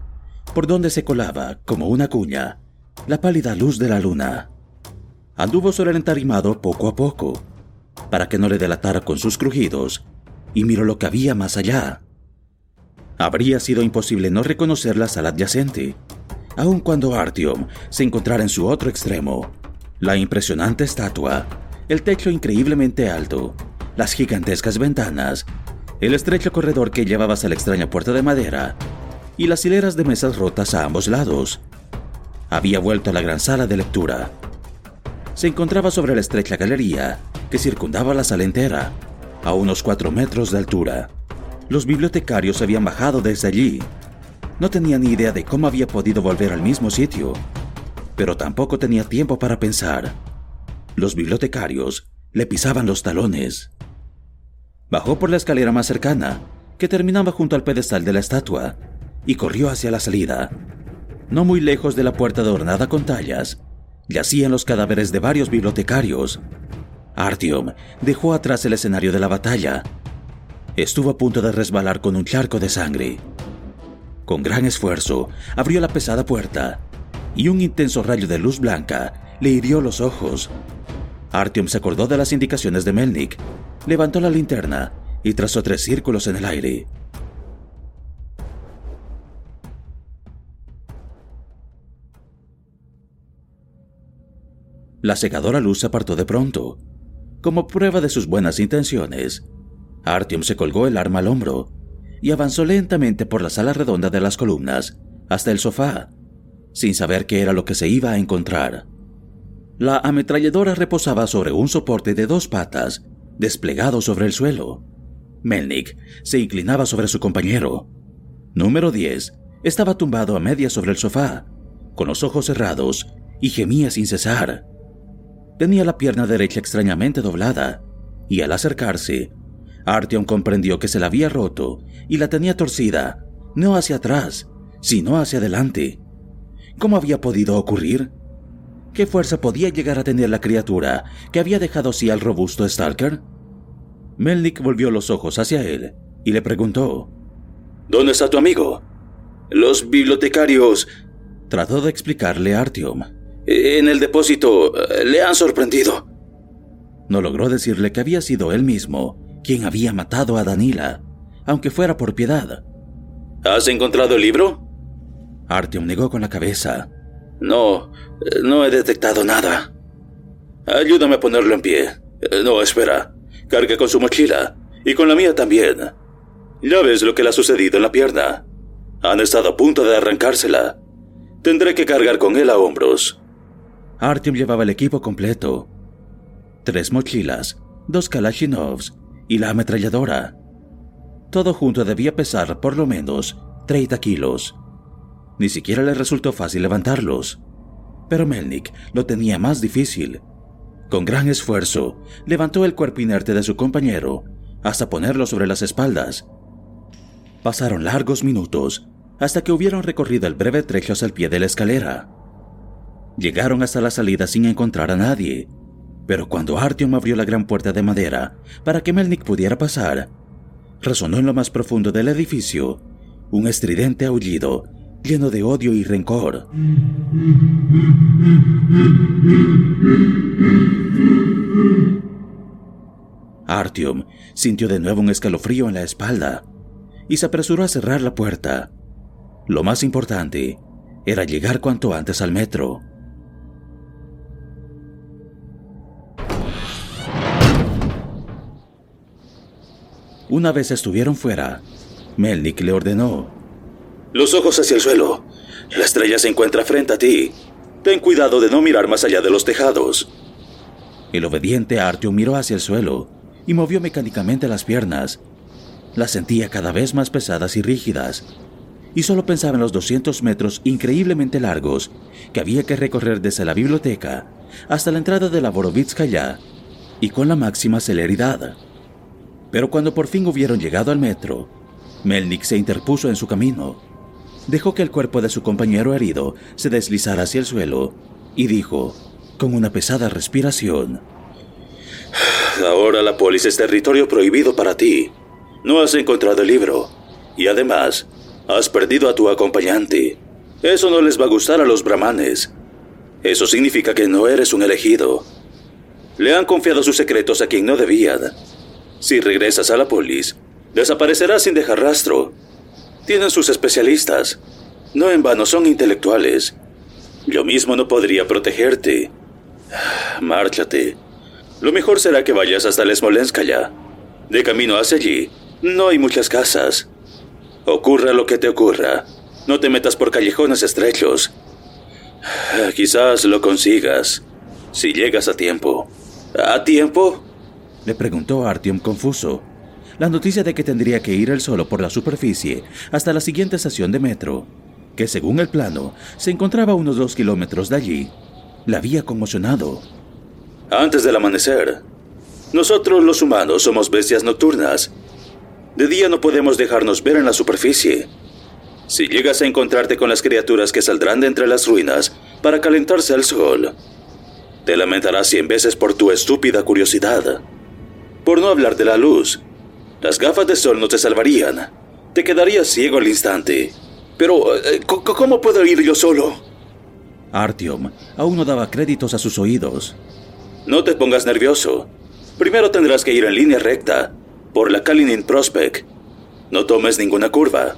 por donde se colaba, como una cuña, la pálida luz de la luna. Anduvo sobre el entarimado poco a poco, para que no le delatara con sus crujidos, y miró lo que había más allá. Habría sido imposible no reconocer la sala adyacente, aun cuando Artyom se encontrara en su otro extremo. La impresionante estatua, el techo increíblemente alto, las gigantescas ventanas, el estrecho corredor que llevaba hacia la extraña puerta de madera y las hileras de mesas rotas a ambos lados. Había vuelto a la gran sala de lectura. Se encontraba sobre la estrecha galería que circundaba la sala entera, a unos cuatro metros de altura. Los bibliotecarios habían bajado desde allí. No tenía ni idea de cómo había podido volver al mismo sitio, pero tampoco tenía tiempo para pensar. Los bibliotecarios le pisaban los talones. Bajó por la escalera más cercana, que terminaba junto al pedestal de la estatua, y corrió hacia la salida. No muy lejos de la puerta adornada con tallas, yacían los cadáveres de varios bibliotecarios. Artyom dejó atrás el escenario de la batalla. Estuvo a punto de resbalar con un charco de sangre. Con gran esfuerzo, abrió la pesada puerta, y un intenso rayo de luz blanca le hirió los ojos. Artyom se acordó de las indicaciones de Melnik levantó la linterna y trazó tres círculos en el aire. La secadora luz se apartó de pronto. Como prueba de sus buenas intenciones, Artyom se colgó el arma al hombro y avanzó lentamente por la sala redonda de las columnas hasta el sofá, sin saber qué era lo que se iba a encontrar. La ametralladora reposaba sobre un soporte de dos patas desplegado sobre el suelo. Melnik se inclinaba sobre su compañero. Número 10 estaba tumbado a media sobre el sofá, con los ojos cerrados, y gemía sin cesar. Tenía la pierna derecha extrañamente doblada, y al acercarse, Artyom comprendió que se la había roto y la tenía torcida, no hacia atrás, sino hacia adelante. ¿Cómo había podido ocurrir? ¿Qué fuerza podía llegar a tener la criatura que había dejado así al robusto Stalker? Melnik volvió los ojos hacia él y le preguntó: ¿Dónde está tu amigo? Los bibliotecarios. Trató de explicarle a Artyom. En el depósito eh, le han sorprendido. No logró decirle que había sido él mismo quien había matado a Danila, aunque fuera por piedad. ¿Has encontrado el libro? Artyom negó con la cabeza. No, no he detectado nada. Ayúdame a ponerlo en pie. No, espera. Cargue con su mochila. Y con la mía también. Ya ves lo que le ha sucedido en la pierna. Han estado a punto de arrancársela. Tendré que cargar con él a hombros. Artyom llevaba el equipo completo. Tres mochilas, dos Kalashnikovs y la ametralladora. Todo junto debía pesar por lo menos 30 kilos. Ni siquiera le resultó fácil levantarlos. Pero Melnik lo tenía más difícil. Con gran esfuerzo, levantó el cuerpo inerte de su compañero hasta ponerlo sobre las espaldas. Pasaron largos minutos hasta que hubieron recorrido el breve trecho hacia el pie de la escalera. Llegaron hasta la salida sin encontrar a nadie, pero cuando Artyom abrió la gran puerta de madera para que Melnik pudiera pasar, resonó en lo más profundo del edificio un estridente aullido lleno de odio y rencor. Artyom sintió de nuevo un escalofrío en la espalda y se apresuró a cerrar la puerta. Lo más importante era llegar cuanto antes al metro. Una vez estuvieron fuera, Melnik le ordenó los ojos hacia el suelo. La estrella se encuentra frente a ti. Ten cuidado de no mirar más allá de los tejados. El obediente Artyom miró hacia el suelo y movió mecánicamente las piernas. Las sentía cada vez más pesadas y rígidas, y solo pensaba en los 200 metros increíblemente largos que había que recorrer desde la biblioteca hasta la entrada de la Borovitskaya, y con la máxima celeridad. Pero cuando por fin hubieron llegado al metro, Melnik se interpuso en su camino. Dejó que el cuerpo de su compañero herido se deslizara hacia el suelo y dijo, con una pesada respiración, Ahora la polis es territorio prohibido para ti. No has encontrado el libro. Y además, has perdido a tu acompañante. Eso no les va a gustar a los brahmanes. Eso significa que no eres un elegido. Le han confiado sus secretos a quien no debían. Si regresas a la polis, desaparecerás sin dejar rastro. Tienen sus especialistas. No en vano son intelectuales. Yo mismo no podría protegerte. Márchate. Lo mejor será que vayas hasta la Smolenskaya. De camino hacia allí, no hay muchas casas. Ocurra lo que te ocurra, no te metas por callejones estrechos. Quizás lo consigas, si llegas a tiempo. ¿A tiempo? Le preguntó Artyom confuso. La noticia de que tendría que ir él solo por la superficie hasta la siguiente estación de metro, que según el plano se encontraba a unos dos kilómetros de allí, la había conmocionado. Antes del amanecer. Nosotros los humanos somos bestias nocturnas. De día no podemos dejarnos ver en la superficie. Si llegas a encontrarte con las criaturas que saldrán de entre las ruinas para calentarse al sol, te lamentarás cien veces por tu estúpida curiosidad. Por no hablar de la luz, las gafas de sol no te salvarían. Te quedarías ciego al instante. Pero, eh, ¿cómo puedo ir yo solo? Artyom aún no daba créditos a sus oídos. No te pongas nervioso. Primero tendrás que ir en línea recta, por la Kalinin Prospect. No tomes ninguna curva.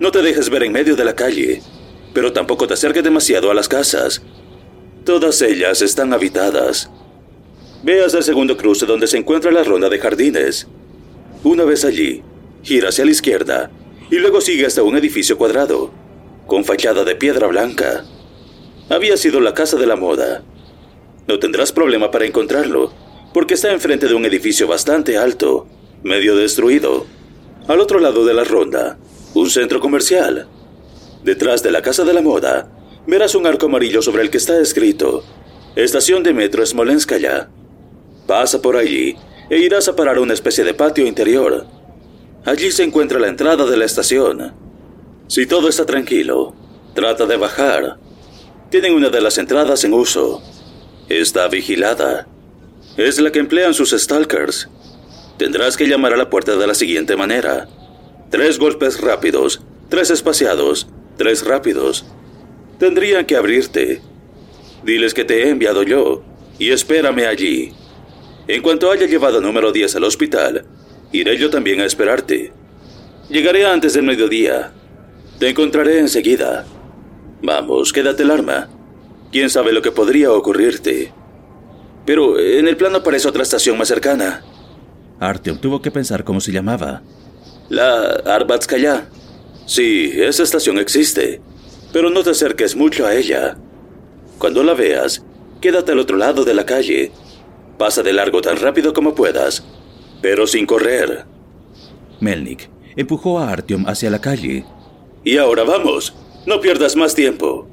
No te dejes ver en medio de la calle, pero tampoco te acerques demasiado a las casas. Todas ellas están habitadas. Ve hacia el segundo cruce donde se encuentra la ronda de jardines. Una vez allí, gira hacia la izquierda y luego sigue hasta un edificio cuadrado, con fachada de piedra blanca. Había sido la casa de la moda. No tendrás problema para encontrarlo, porque está enfrente de un edificio bastante alto, medio destruido. Al otro lado de la ronda, un centro comercial. Detrás de la casa de la moda, verás un arco amarillo sobre el que está escrito Estación de Metro Smolenskaya. Pasa por allí e irás a parar a una especie de patio interior. Allí se encuentra la entrada de la estación. Si todo está tranquilo, trata de bajar. Tienen una de las entradas en uso. Está vigilada. Es la que emplean sus stalkers. Tendrás que llamar a la puerta de la siguiente manera. Tres golpes rápidos, tres espaciados, tres rápidos. Tendrían que abrirte. Diles que te he enviado yo y espérame allí. En cuanto haya llevado número 10 al hospital, iré yo también a esperarte. Llegaré antes del mediodía. Te encontraré enseguida. Vamos, quédate el arma. ¿Quién sabe lo que podría ocurrirte? Pero en el plano aparece otra estación más cercana. Artyom tuvo que pensar cómo se llamaba. La Arbatskaya. Sí, esa estación existe, pero no te acerques mucho a ella. Cuando la veas, quédate al otro lado de la calle. Pasa de largo tan rápido como puedas, pero sin correr. Melnik empujó a Artyom hacia la calle. Y ahora vamos, no pierdas más tiempo.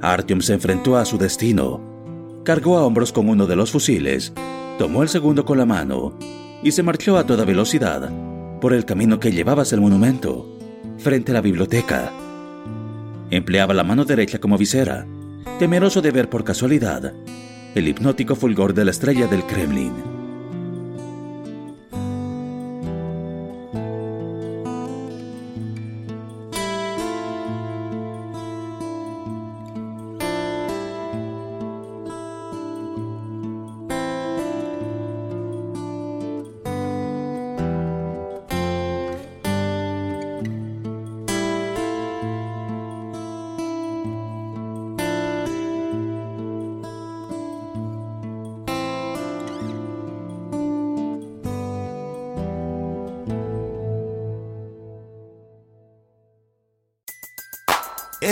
Artyom se enfrentó a su destino. Cargó a hombros con uno de los fusiles, tomó el segundo con la mano y se marchó a toda velocidad por el camino que llevaba hacia el monumento, frente a la biblioteca. Empleaba la mano derecha como visera, temeroso de ver por casualidad el hipnótico fulgor de la estrella del Kremlin.